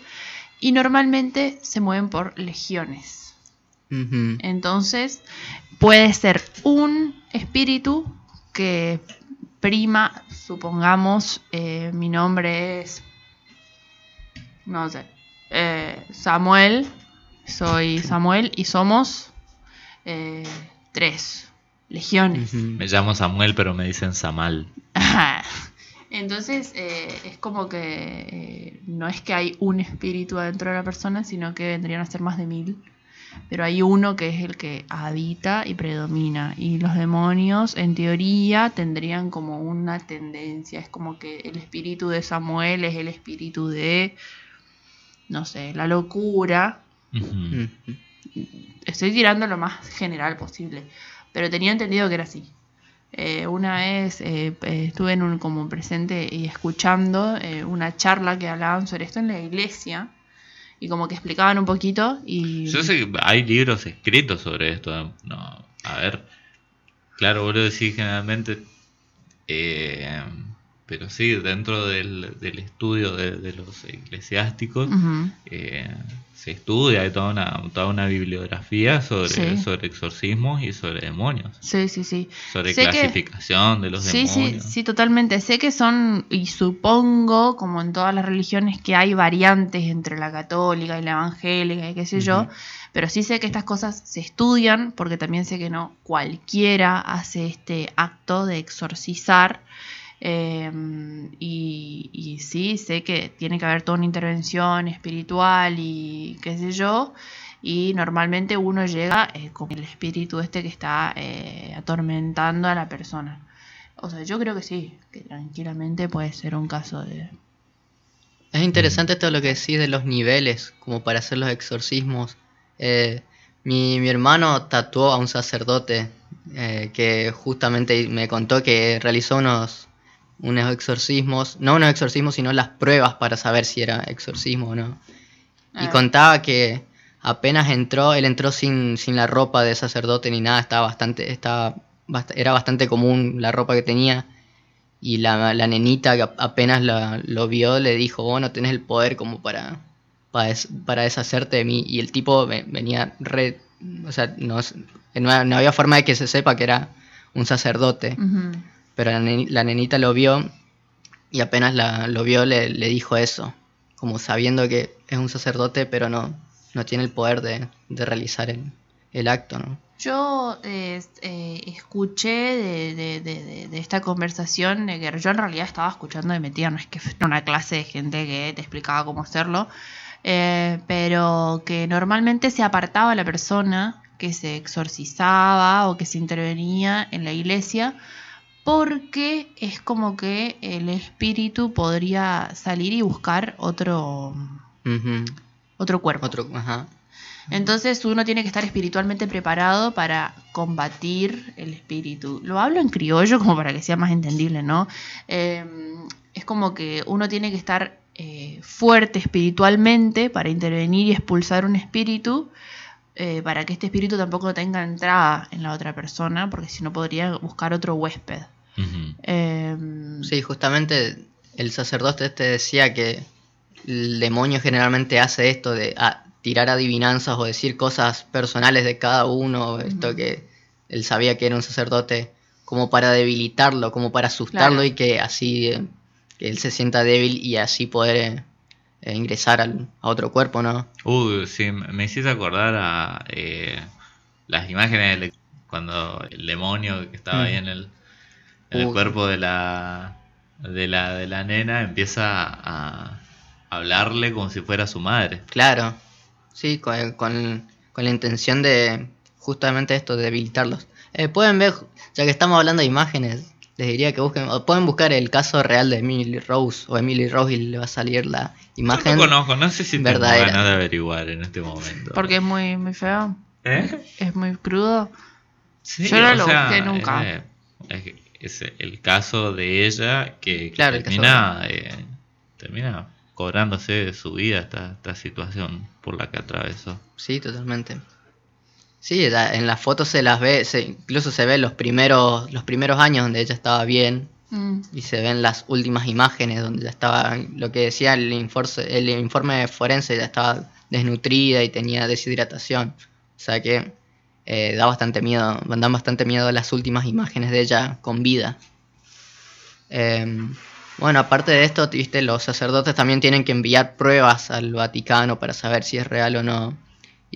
y normalmente se mueven por legiones. Entonces, puede ser un espíritu que prima, supongamos, eh, mi nombre es, no sé, eh, Samuel, soy Samuel y somos eh, tres legiones. Me llamo Samuel, pero me dicen Samal. Entonces eh, es como que eh, no es que hay un espíritu adentro de la persona, sino que vendrían a ser más de mil. Pero hay uno que es el que habita y predomina. Y los demonios, en teoría, tendrían como una tendencia. Es como que el espíritu de Samuel es el espíritu de, no sé, la locura. Estoy tirando lo más general posible. Pero tenía entendido que era así. Eh, una vez eh, eh, estuve en un como presente y escuchando eh, una charla que hablaban sobre esto en la iglesia y como que explicaban un poquito y Yo sé que hay libros escritos sobre esto. No, a ver. Claro, vos lo decís generalmente. Pero sí, dentro del, del estudio de, de los eclesiásticos eh, se estudia, hay toda una, toda una bibliografía sobre, Sí. sobre exorcismos y sobre demonios. sí, sí, sí. Sobre Sé que- clasificación de los Sí, sí, demonios. sí, totalmente. Sé que son, y supongo, como en todas las religiones, que hay variantes entre la católica y la evangélica y qué sé yo, pero sí sé que estas cosas se estudian, porque también sé que no cualquiera hace este acto de exorcizar. Eh, y, sí, sé que tiene que haber toda una intervención espiritual y qué sé yo. Y normalmente uno llega eh, con el espíritu este que está eh, atormentando a la persona. O sea, yo creo que sí, que tranquilamente puede ser un caso de... Es interesante todo lo que decís de los niveles, como para hacer los exorcismos. Eh, mi, mi hermano tatuó a un sacerdote que justamente me contó que realizó unos, unos exorcismos, no unos exorcismos, sino las pruebas para saber si era exorcismo o no. Y Ah. contaba que apenas entró, él entró sin, sin la ropa de sacerdote ni nada, estaba bastante, estaba, era bastante común la ropa que tenía. Y la, la nenita que ap- apenas la- lo vio le dijo, vos no tenés el poder como para, para, des- para deshacerte de mí. Y el tipo ve- venía re... O sea, no, no, había forma de que se sepa que era un sacerdote. Pero la, neni- la nenita lo vio y apenas lo vio le, dijo eso. Como sabiendo que es un sacerdote, pero no, no tiene el poder de, de realizar el, el acto, ¿no? Yo eh, eh, escuché de, de- de- de- esta conversación, de que yo en realidad estaba escuchando de metida, no es que fue una clase de gente que te explicaba cómo hacerlo, eh, pero que normalmente se apartaba la persona que se exorcizaba o que se intervenía en la iglesia porque es como que el espíritu podría salir y buscar otro, otro cuerpo. Otro, ajá. Entonces uno tiene que estar espiritualmente preparado para combatir el espíritu. Lo hablo en criollo como para que sea más entendible, ¿no? Eh, es como que uno tiene que estar eh, fuerte espiritualmente para intervenir y expulsar un espíritu, eh, para que este espíritu tampoco tenga entrada en la otra persona, porque si no podría buscar otro huésped. Eh, Sí, justamente el sacerdote este decía que el demonio generalmente hace esto de ah, tirar adivinanzas o decir cosas personales de cada uno, esto que él sabía que era un sacerdote, como para debilitarlo, como para asustarlo Claro. y que así eh, que él se sienta débil y así poder eh, ingresar al- a otro cuerpo, ¿no? Uy, sí, me hiciste acordar a eh, las imágenes de cuando el demonio que estaba Mm. ahí en el, en el cuerpo de la, de la de la nena empieza a hablarle como si fuera su madre. Claro, sí, con, con- con la intención de justamente esto, de debilitarlos. Eh, pueden ver, ya que estamos hablando de imágenes, les diría que busquen, o pueden buscar el caso real de Emily Rose, o Emily Rose y le va a salir la Yo imagen. no conozco, no sé si tengo verdadera. ganas de averiguar en este momento. porque es muy, muy feo, ¿Eh? es muy crudo. Sí, Yo no lo sea, busqué nunca. eh, es, es el caso de ella que, que Claro, el caso termina, eh, termina cobrándose de su vida esta, esta situación por la que atravesó. Sí, totalmente. Sí, en las fotos se las ve, se, incluso se ven los primeros, los primeros años donde ella estaba bien, Mm. y se ven las últimas imágenes donde ya estaba, lo que decía el informe, el informe forense, ya estaba desnutrida y tenía deshidratación. O sea que eh, da bastante miedo, dan bastante miedo las últimas imágenes de ella con vida. Em, Bueno, aparte de esto, viste, los sacerdotes también tienen que enviar pruebas al Vaticano para saber si es real o no.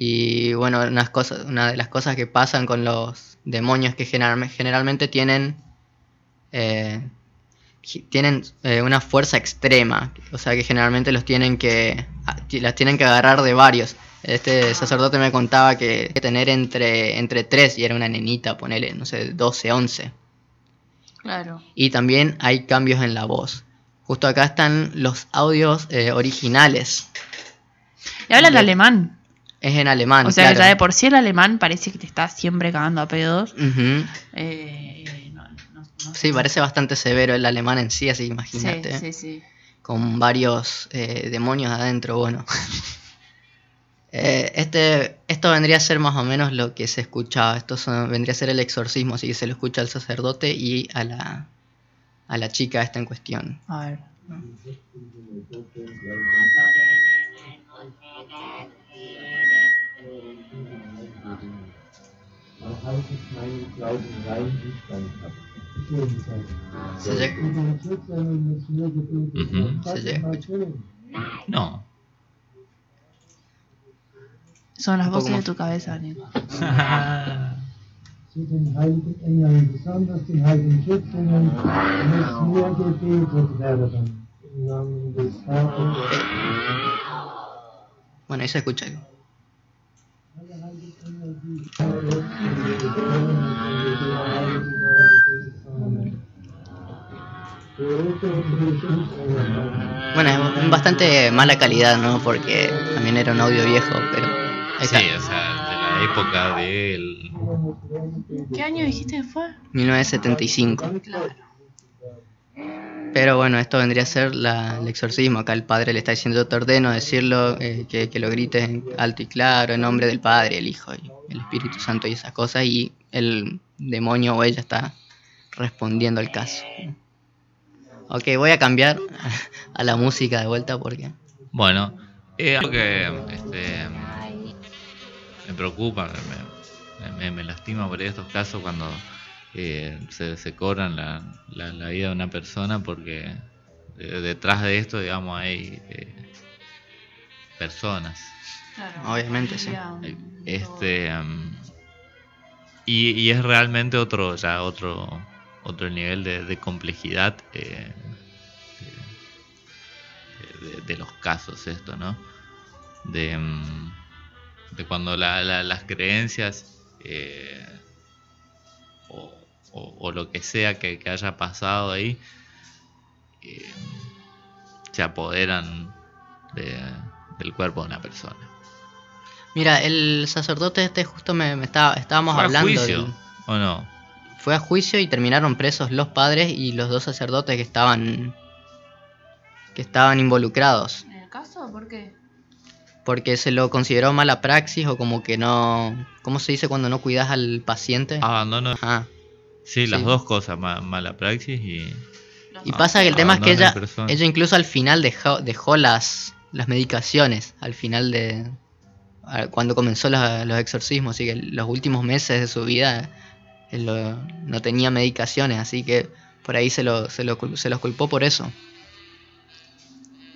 Y bueno, unas cosas, una de las cosas que pasan con los demonios que generalmente, generalmente tienen eh, tienen eh, una fuerza extrema, o sea que generalmente los tienen que ah, las tienen que agarrar de varios. Este sacerdote me contaba que tener entre entre tres y era una nenita, ponele, no sé, 12, 11. Claro. Y también hay cambios en la voz. Justo acá están los audios eh, originales. Y habla el alemán. Es en alemán. O sea que ya de por sí el alemán parece que te está siempre cagando a pedos. Eh, no, no- no- Sí, parece bastante severo el alemán en sí, así Sí, imagínate. sí, sí. Con varios eh, demonios adentro, bueno. Eh, este, esto vendría a ser más o menos lo que se escuchaba. Esto son- vendría a ser el exorcismo, así que se lo escucha al sacerdote y a la, a la chica esta en cuestión. A ver. Ich meinen Glauben rein. Se. No. Son las voces de tu cabeza, Nico. Zu den heiligen Engeln, besonders den heiligen Schützlingen, muss mir gebetet werden. Im Namen des Vaters, Bueno, ahí se escucha algo. Bueno, es es bastante mala calidad, ¿no? Porque también era un audio viejo, pero ahí Sí, está. o sea, de la época del. ¿Qué año dijiste que fue? 1975. Claro. Pero bueno, esto vendría a ser la- el exorcismo. Acá el padre le está diciendo, te ordeno decirlo, eh, que, que lo grites alto y claro, en nombre del Padre, el Hijo y el Espíritu Santo y esas cosas. Y el demonio o ella está respondiendo al caso. Ok, voy a cambiar a la música de vuelta porque... Bueno, eh, algo que este, me preocupa, me- me lastima por estos casos cuando eh, se, se cobran la, la- la vida de una persona porque eh, detrás de esto, digamos, hay eh, personas. Claro. Obviamente, sí. Este um, y, y es realmente otro ya otro otro nivel de, de complejidad eh, de, de- de los casos esto no de, mm, de cuando la- la- las creencias eh, o, lo que sea que, que haya pasado ahí eh, se apoderan de- del cuerpo de una persona Mira, el sacerdote este justo me, me estaba, estábamos ¿Fue a hablando... juicio del- o no? fue a juicio y terminaron presos los padres y los dos sacerdotes que estaban que estaban involucrados ¿En el caso? ¿Por qué? porque se lo consideró mala praxis o como que no ¿cómo se dice cuando no cuidas al paciente? Abandono. Ajá. Sí, las Sí. dos cosas, ma- mala praxis y... Y pasa que el tema es que ella persona. ella incluso al final dejó dejó las las medicaciones al final de cuando comenzó la- los exorcismos, así que los últimos meses de su vida él lo- no tenía medicaciones, así que por ahí se, lo, se, lo cul- se los culpó por eso.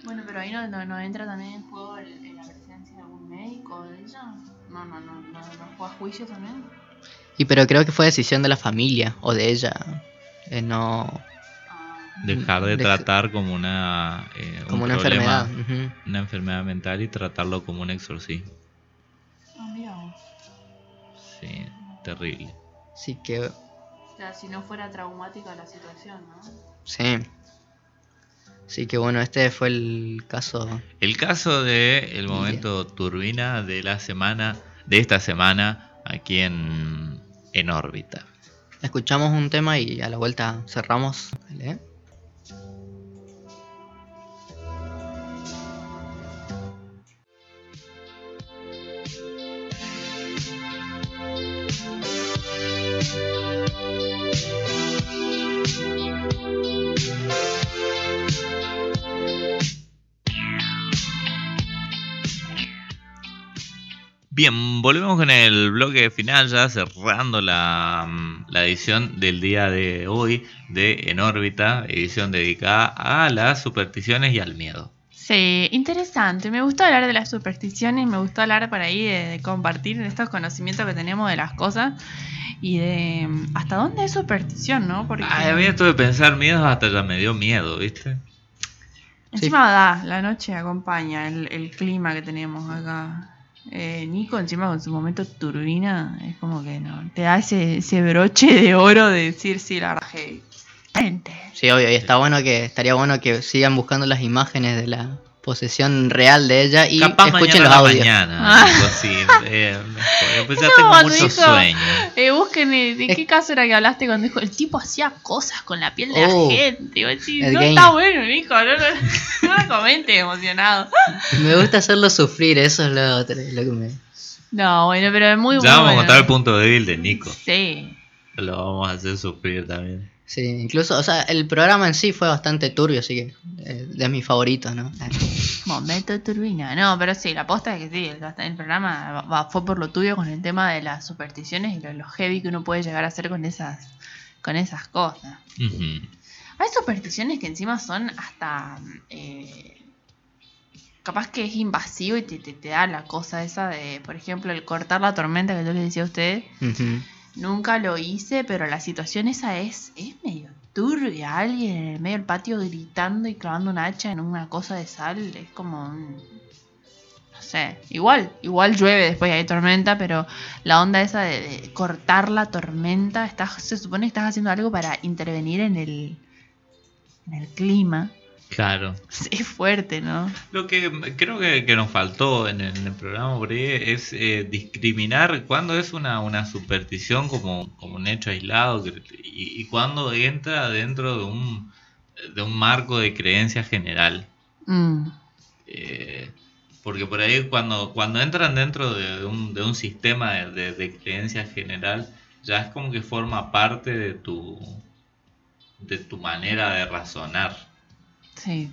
Bueno, pero ahí no, no, no entra también en juego el- el- la presencia de algún médico de ella. No, no, no, no, no fue a juicio también. Y pero creo que fue decisión de la familia o de ella. eh, no Ah, Dejar de tratar como una... eh, un como una problema, enfermedad. Una enfermedad mental y tratarlo como un exorcismo. ah. Sí, terrible. Así que O sea, si no fuera traumática la situación, ¿no? sí. Así que bueno, este fue el caso. El caso de el momento turbina de la semana, de esta semana, aquí en, en órbita. Escuchamos un tema y a la vuelta cerramos. ¿eh? Bien, volvemos con el bloque final, ya cerrando la, mm, la edición del día de hoy de En órbita, edición dedicada a las supersticiones y al miedo. Sí, interesante. Me gustó hablar de las supersticiones, me gustó hablar por ahí de, de compartir estos conocimientos que tenemos de las cosas y de mm, hasta dónde es superstición, ¿no? Porque Ay, a mí esto de pensar miedo hasta ya me dio miedo, ¿viste? encima da, la noche acompaña el, el clima que tenemos acá. Eh, Nico encima con su momento turbina es como que no, te da ese, ese broche de oro de decir sí, la. Gente. Sí, obvio, y está bueno que estaría bueno que sigan buscando las imágenes de la posesión real de ella y Capaz escuchen mañana los audios. mañana, Ah. algo así. eh. Pues ya tengo cuando mucho dijo- sueño. Eh, busquen, eh, ¿de qué caso era que hablaste cuando dijo el tipo hacía cosas con la piel de Oh, la gente? Decís, el no game. está bueno, Nico, no, no, no lo comentes emocionado. Me gusta hacerlo sufrir, eso es lo, otro, lo que me... No, bueno, pero es muy Ya bueno. vamos a contar el punto débil de Nico. Sí. Lo vamos a hacer sufrir también. Sí, incluso, o sea, el programa en sí fue bastante turbio, así que eh, de mis favoritos, ¿no? Momento turbina. No, pero sí, la posta es que sí, el, el programa va- fue por lo tuyo con el tema de las supersticiones y lo, lo heavy que uno puede llegar a hacer con esas, con esas cosas. Hay supersticiones que encima son hasta. eh, capaz que es invasivo y te, te, te da la cosa esa de, por ejemplo, el cortar la tormenta que yo les decía a ustedes. ujú. Nunca lo hice, pero la situación esa es, es medio turbia. Alguien en el medio del patio gritando y clavando un hacha en una cosa de sal. Es como un. No sé. Igual, igual llueve después hay tormenta, pero la onda esa de, de cortar la tormenta, estás, se supone que estás haciendo algo para intervenir en el, en el clima. Claro. Es fuerte, ¿no? Lo que creo que, que nos faltó en el, en el programa por ahí es eh, discriminar cuándo es una, una superstición como, como un hecho aislado y, y cuándo entra dentro de un, de un marco de creencia general. Mm, Eh, porque por ahí cuando, cuando entran dentro de, de un, de un sistema de, de- de creencia general, ya es como que forma parte de tu, de tu manera de razonar. Sí.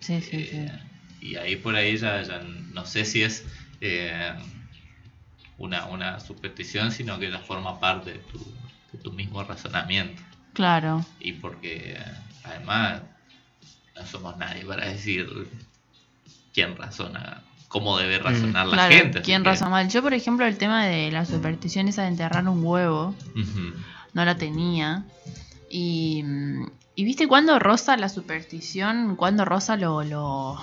Sí, sí, sí. Eh, y ahí por ahí ya, ya no sé si es eh, una, una superstición, sino que ya forma parte de tu, de tu mismo razonamiento. Claro. Y porque además no somos nadie para decir quién razona, cómo debe razonar la claro, gente. ¿quién que- razona mal? Yo, por ejemplo, el tema de la superstición esa de enterrar un huevo, no la tenía. Y, mm, y viste cuando rosa la superstición, cuando rosa lo, lo,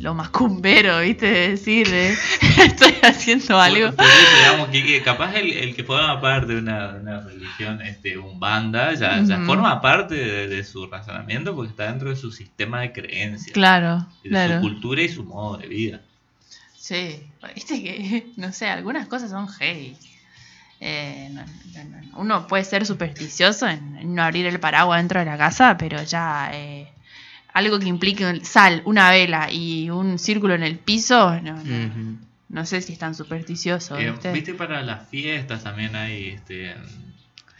lo macumbero, viste, de decir, eh, estoy haciendo algo. Digamos, que, que capaz el, el que forma parte de una, una religión este, un banda ya, forma parte de, de su razonamiento porque está dentro de su sistema de creencias. Claro, de claro. su cultura y su modo de vida. Sí, viste que, no sé, algunas cosas son heavy. Eh, no- no- no- Uno puede ser supersticioso en, no abrir el paraguas dentro de la casa, pero ya eh, algo que implique sal, una vela y un círculo en el piso, no, no, Ujú. no sé si es tan supersticioso. Eh, ¿viste? Para las fiestas también hay, este,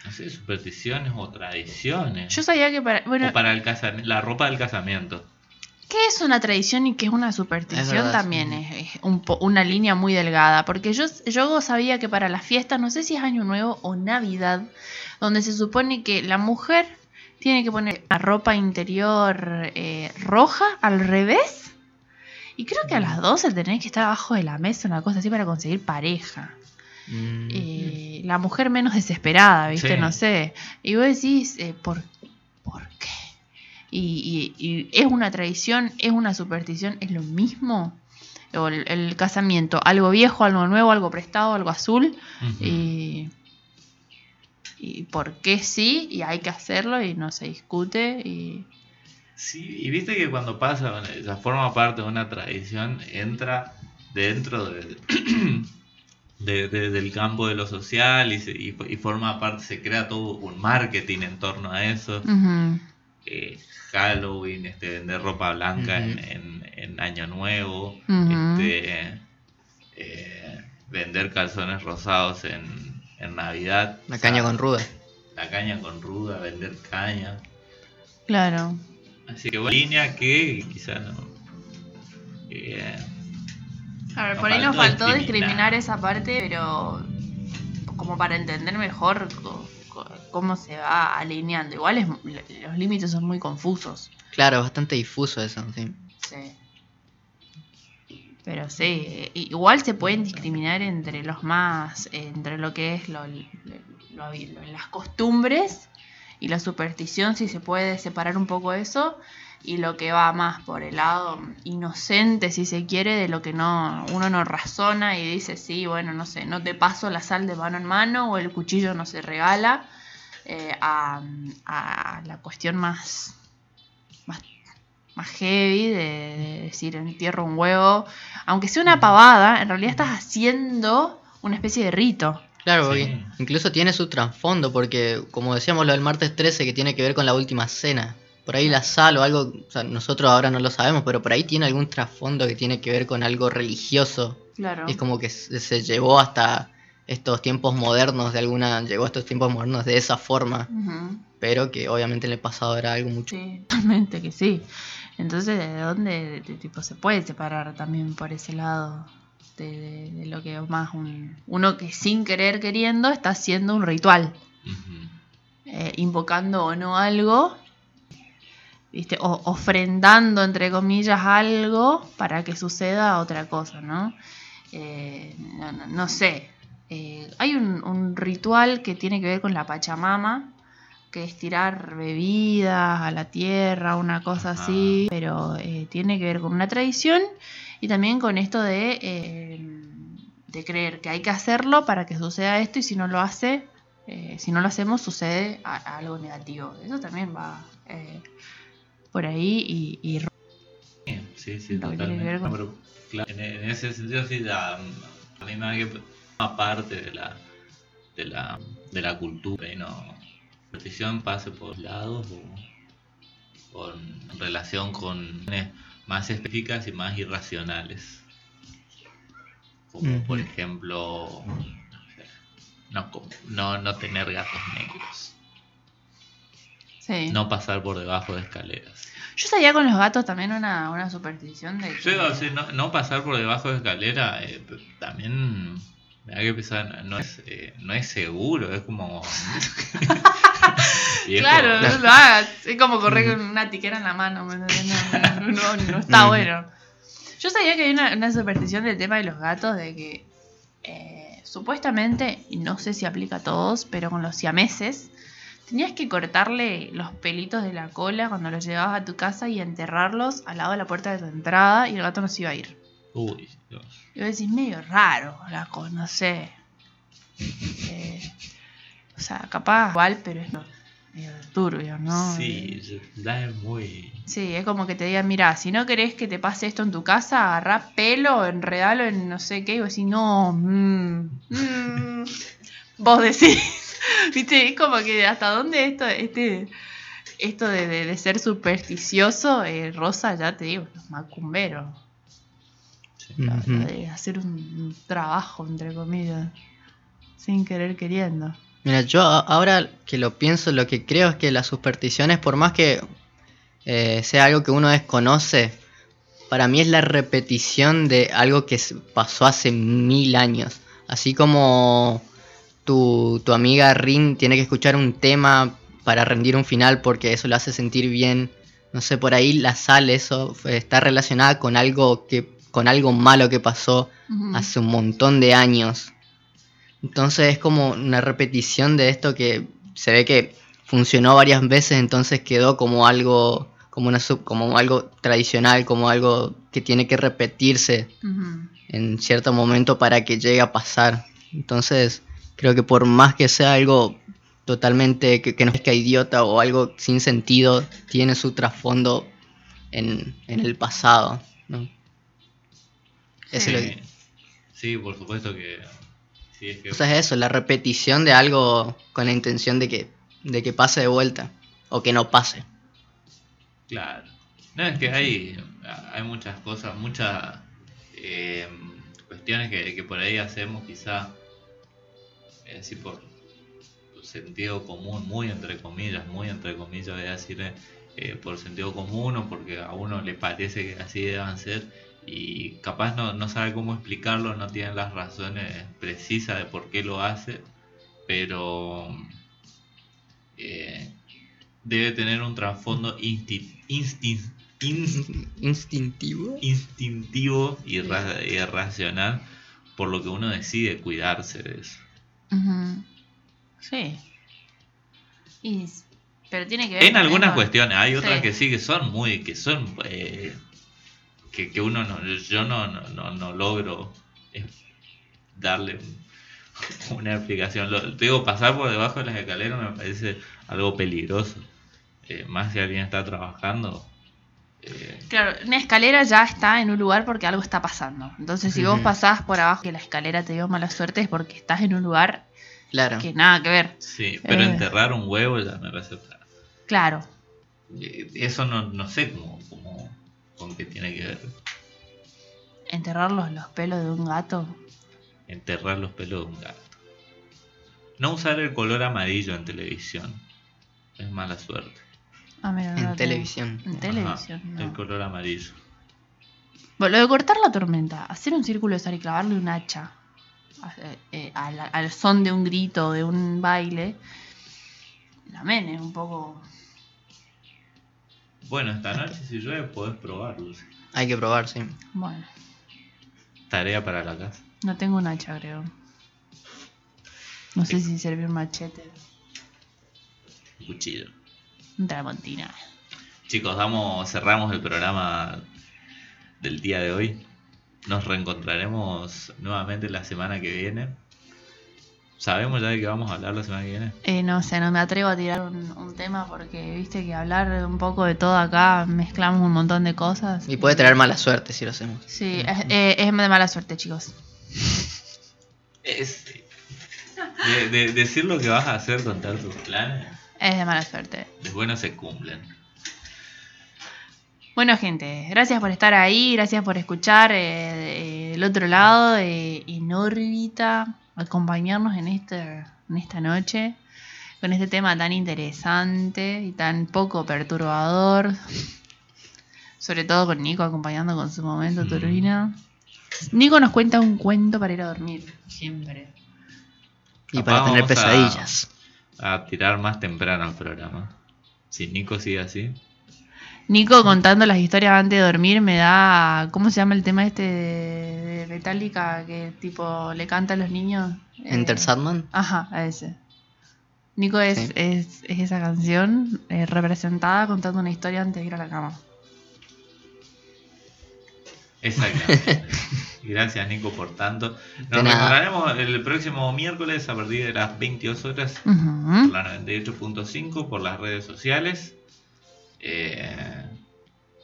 no sé, supersticiones o tradiciones. Yo sabía que para. Bueno, o para el la ropa del casamiento. ¿Qué es una tradición y qué es una superstición? Es verdad, también sí. es, es un po- una línea muy delgada. Porque yo, yo sabía que para las fiestas, no sé si es Año Nuevo o Navidad, donde se supone que la mujer tiene que poner la ropa interior eh, roja al revés. Y creo que a las 12 tenés que estar abajo de la mesa, una cosa así, para conseguir pareja. Mm. Eh, la mujer menos desesperada, ¿viste? Sí. No sé. Y vos decís, eh, ¿por, ¿por qué? Y, y- y es una tradición, es una superstición, es lo mismo. O el, el casamiento, algo viejo, algo nuevo, algo prestado, algo azul. Y, y por qué sí, y hay que hacerlo y no se discute. Y, Sí, y viste que cuando pasa, ya forma parte de una tradición, entra dentro de, de- de- del campo de lo social y, se- y, y forma parte, se crea todo un marketing en torno a eso. Eh, Halloween, este, vender ropa blanca en, en- en Año Nuevo, este, eh, vender calzones rosados en, en Navidad. La caña con ruda. La caña con ruda, vender caña. A ver, Nos por ahí nos faltó discriminar. discriminar esa parte, pero como para entender mejor cómo se va alineando. Igual es, los límites son muy confusos. Claro, bastante difuso eso, sí. Sí. Pero sí, igual se pueden discriminar entre los más, entre lo que es lo, lo- lo- lo- las costumbres y la superstición, si se puede separar un poco eso, y lo que va más por el lado inocente, si se quiere, de lo que no uno no razona y dice, sí, bueno, no sé, no te paso la sal de mano en mano o el cuchillo no se regala, eh, a, a la cuestión más, más más heavy de, de decir entierro un huevo. Aunque sea una pavada, en realidad estás haciendo una especie de rito. Claro, Sí. porque incluso tiene su trasfondo, porque como decíamos lo del martes 13, que tiene que ver con la última cena. Por ahí la sal o algo, o sea, nosotros ahora no lo sabemos, pero por ahí tiene algún trasfondo que tiene que ver con algo religioso. Claro. Es como que se llevó hasta estos tiempos modernos, de alguna, llegó a estos tiempos modernos de esa forma, pero que obviamente en el pasado era algo mucho. Sí, totalmente que sí. Entonces, ¿de dónde de- de tipo se puede separar también por ese lado? De, de- de lo que es más un, uno que sin querer queriendo está haciendo un ritual. Eh, invocando o no algo, ¿viste? O ofrendando, entre comillas, algo para que suceda otra cosa, ¿no? Eh, no, no- no sé. Eh, hay un, un ritual que tiene que ver con la Pachamama, que es tirar bebidas a la tierra, una cosa Ajá. así, pero eh, tiene que ver con una tradición y también con esto de, eh, de creer que hay que hacerlo para que suceda esto y si no lo hace, eh, si no lo hacemos sucede a- a algo negativo. Eso también va eh, por ahí y, y Sí, sí, totalmente. No, pero, claro, en, en ese sentido sí, la- a mí me da que parte de la, de la, de la cultura y no la petición pase por lados o, o en relación con más específicas y más irracionales. Como por ejemplo, no, no, no tener gatos negros, sí. no pasar por debajo de escaleras. Yo sabía con los gatos también una, una superstición de que... Sí, o sea, no, no pasar por debajo de escalera eh, también me da que pensar, no es, eh, no es seguro, es como... Claro, no lo hagas. Es como correr con una tiquera en la mano. No, no, no, está bueno. Yo sabía que hay una, una superstición del tema de los gatos, de que eh, supuestamente, y no sé si aplica a todos, pero con los siameses, tenías que cortarle los pelitos de la cola cuando los llevabas a tu casa y enterrarlos al lado de la puerta de tu entrada y el gato no se iba a ir. Uy, Dios. Y vos decís, medio raro, la cosa, no sé. Eh, o sea, capaz igual, pero es medio turbio, ¿no? Sí, ya es muy... Sí, es como que te digan, mira, si no querés que te pase esto en tu casa, agarrá pelo, enredalo en no sé qué, y vos decís, no, mm, mm". vos decís, viste, es como que hasta dónde esto, este, esto de, de- de ser supersticioso, eh, Rosa, ya te digo, los macumberos, de hacer un, trabajo, entre comillas, sin querer queriendo. Mira, yo ahora que lo pienso, lo que creo es que las supersticiones, por más que eh, sea algo que uno desconoce, para mí es la repetición de algo que pasó hace mil años. Así como tu, tu amiga Rin tiene que escuchar un tema para rendir un final porque eso lo hace sentir bien. No sé, por ahí la sal, eso fue- está relacionada con algo que con algo malo que pasó hace un montón de años. Entonces es como una repetición de esto que se ve que funcionó varias veces, entonces quedó como algo como una sub- como algo tradicional, como algo que tiene que repetirse en cierto momento para que llegue a pasar. Entonces, creo que por más que sea algo totalmente que, que no es que idiota o algo sin sentido, tiene su trasfondo en, en el pasado. ¿no? Eso es lo Sí, por supuesto que... Sí, es que... O sea, es eso, la repetición de algo con la intención de que, de que pase de vuelta o que no pase. Claro. No, es que hay, hay muchas cosas, muchas eh, cuestiones que, que por ahí hacemos quizá eh, así por, por sentido común, muy entre comillas, muy entre comillas voy a decir, eh, eh, por sentido común o porque a uno le parece que así deban ser y capaz no, no sabe cómo explicarlo, no tiene las razones precisas de por qué lo hace, pero eh, debe tener un trasfondo insti- instin- ins- Instintivo. instintivo y, ra- y racional por lo que uno decide cuidarse de eso. Sí. Y, pero tiene que ver En algunas cuestiones, hay otras Sí. que sí que son muy, que son eh, que, que uno no, yo no, no, no, no logro eh, darle un- una explicación. Lo, te digo, pasar por debajo de las escaleras me parece algo peligroso. Eh, más si alguien está trabajando. eh, Claro, una escalera ya está en un lugar porque algo está pasando. Entonces, si vos pasás por abajo que la escalera te dio mala suerte es porque estás en un lugar Claro. que nada que ver. sí, pero Eh. enterrar un huevo ya me parece. Claro. Eso no, no sé cómo, con qué tiene que ver. Enterrar los, los pelos de un gato. Enterrar los pelos de un gato. No usar el color amarillo en televisión. Es mala suerte. Ah, mira, En televisión. En Ajá, televisión. El no. color amarillo. Bueno, lo de cortar la tormenta, hacer un círculo de sal y clavarle un hacha a- eh, al, al son de un grito, de un baile, también es un poco... Bueno, esta noche si llueve podés probarlo. Hay que probar, sí. Bueno, Tarea para la casa. no tengo un hacha, creo. No sé si servir un machete. Un cuchillo. Un tramontina. Chicos, damos, cerramos el programa del día de hoy. Nos reencontraremos nuevamente la semana que viene. ¿Sabemos ya de qué vamos a hablar la semana que viene? Eh, no sé, no me atrevo a tirar un, un tema porque viste que hablar un poco de todo acá mezclamos un montón de cosas. Y puede traer mala suerte si lo hacemos. Sí, es, eh, es de mala suerte, chicos. Es... De, de- decir lo que vas a hacer, contar tus planes, Es de mala suerte. después no se cumplen. Bueno, gente, gracias por estar ahí, gracias por escuchar eh, eh, del otro lado, eh, en órbita, acompañarnos en, este, en esta noche con este tema tan interesante y tan poco perturbador. Sobre todo con Nico acompañando con su momento Mm. turbina. Nico nos cuenta un cuento para ir a dormir, siempre. Y Capaz para tener a- pesadillas. A tirar más temprano el programa. Si Nico sigue así. Nico contando las historias antes de dormir me da. ¿Cómo se llama el tema este de, de Metallica que tipo le canta a los niños? Eh, Enter Sandman. Ajá, a ese. Nico es, Sí. es, es esa canción eh, representada contando una historia antes de ir a la cama. Exactamente. Gracias Nico por tanto. Nos reencontraremos el próximo miércoles a partir de las 22 horas Ujú. por la 98.5 por las redes sociales. Eh,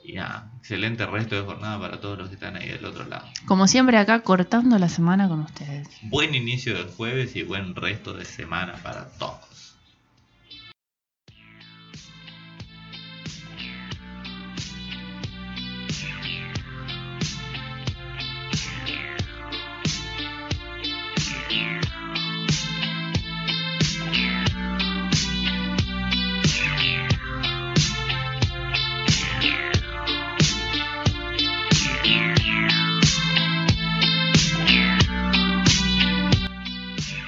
y nada, excelente resto de jornada para todos los que están ahí del otro lado. Como siempre acá cortando la semana con ustedes. Buen inicio del jueves y buen resto de semana para todos.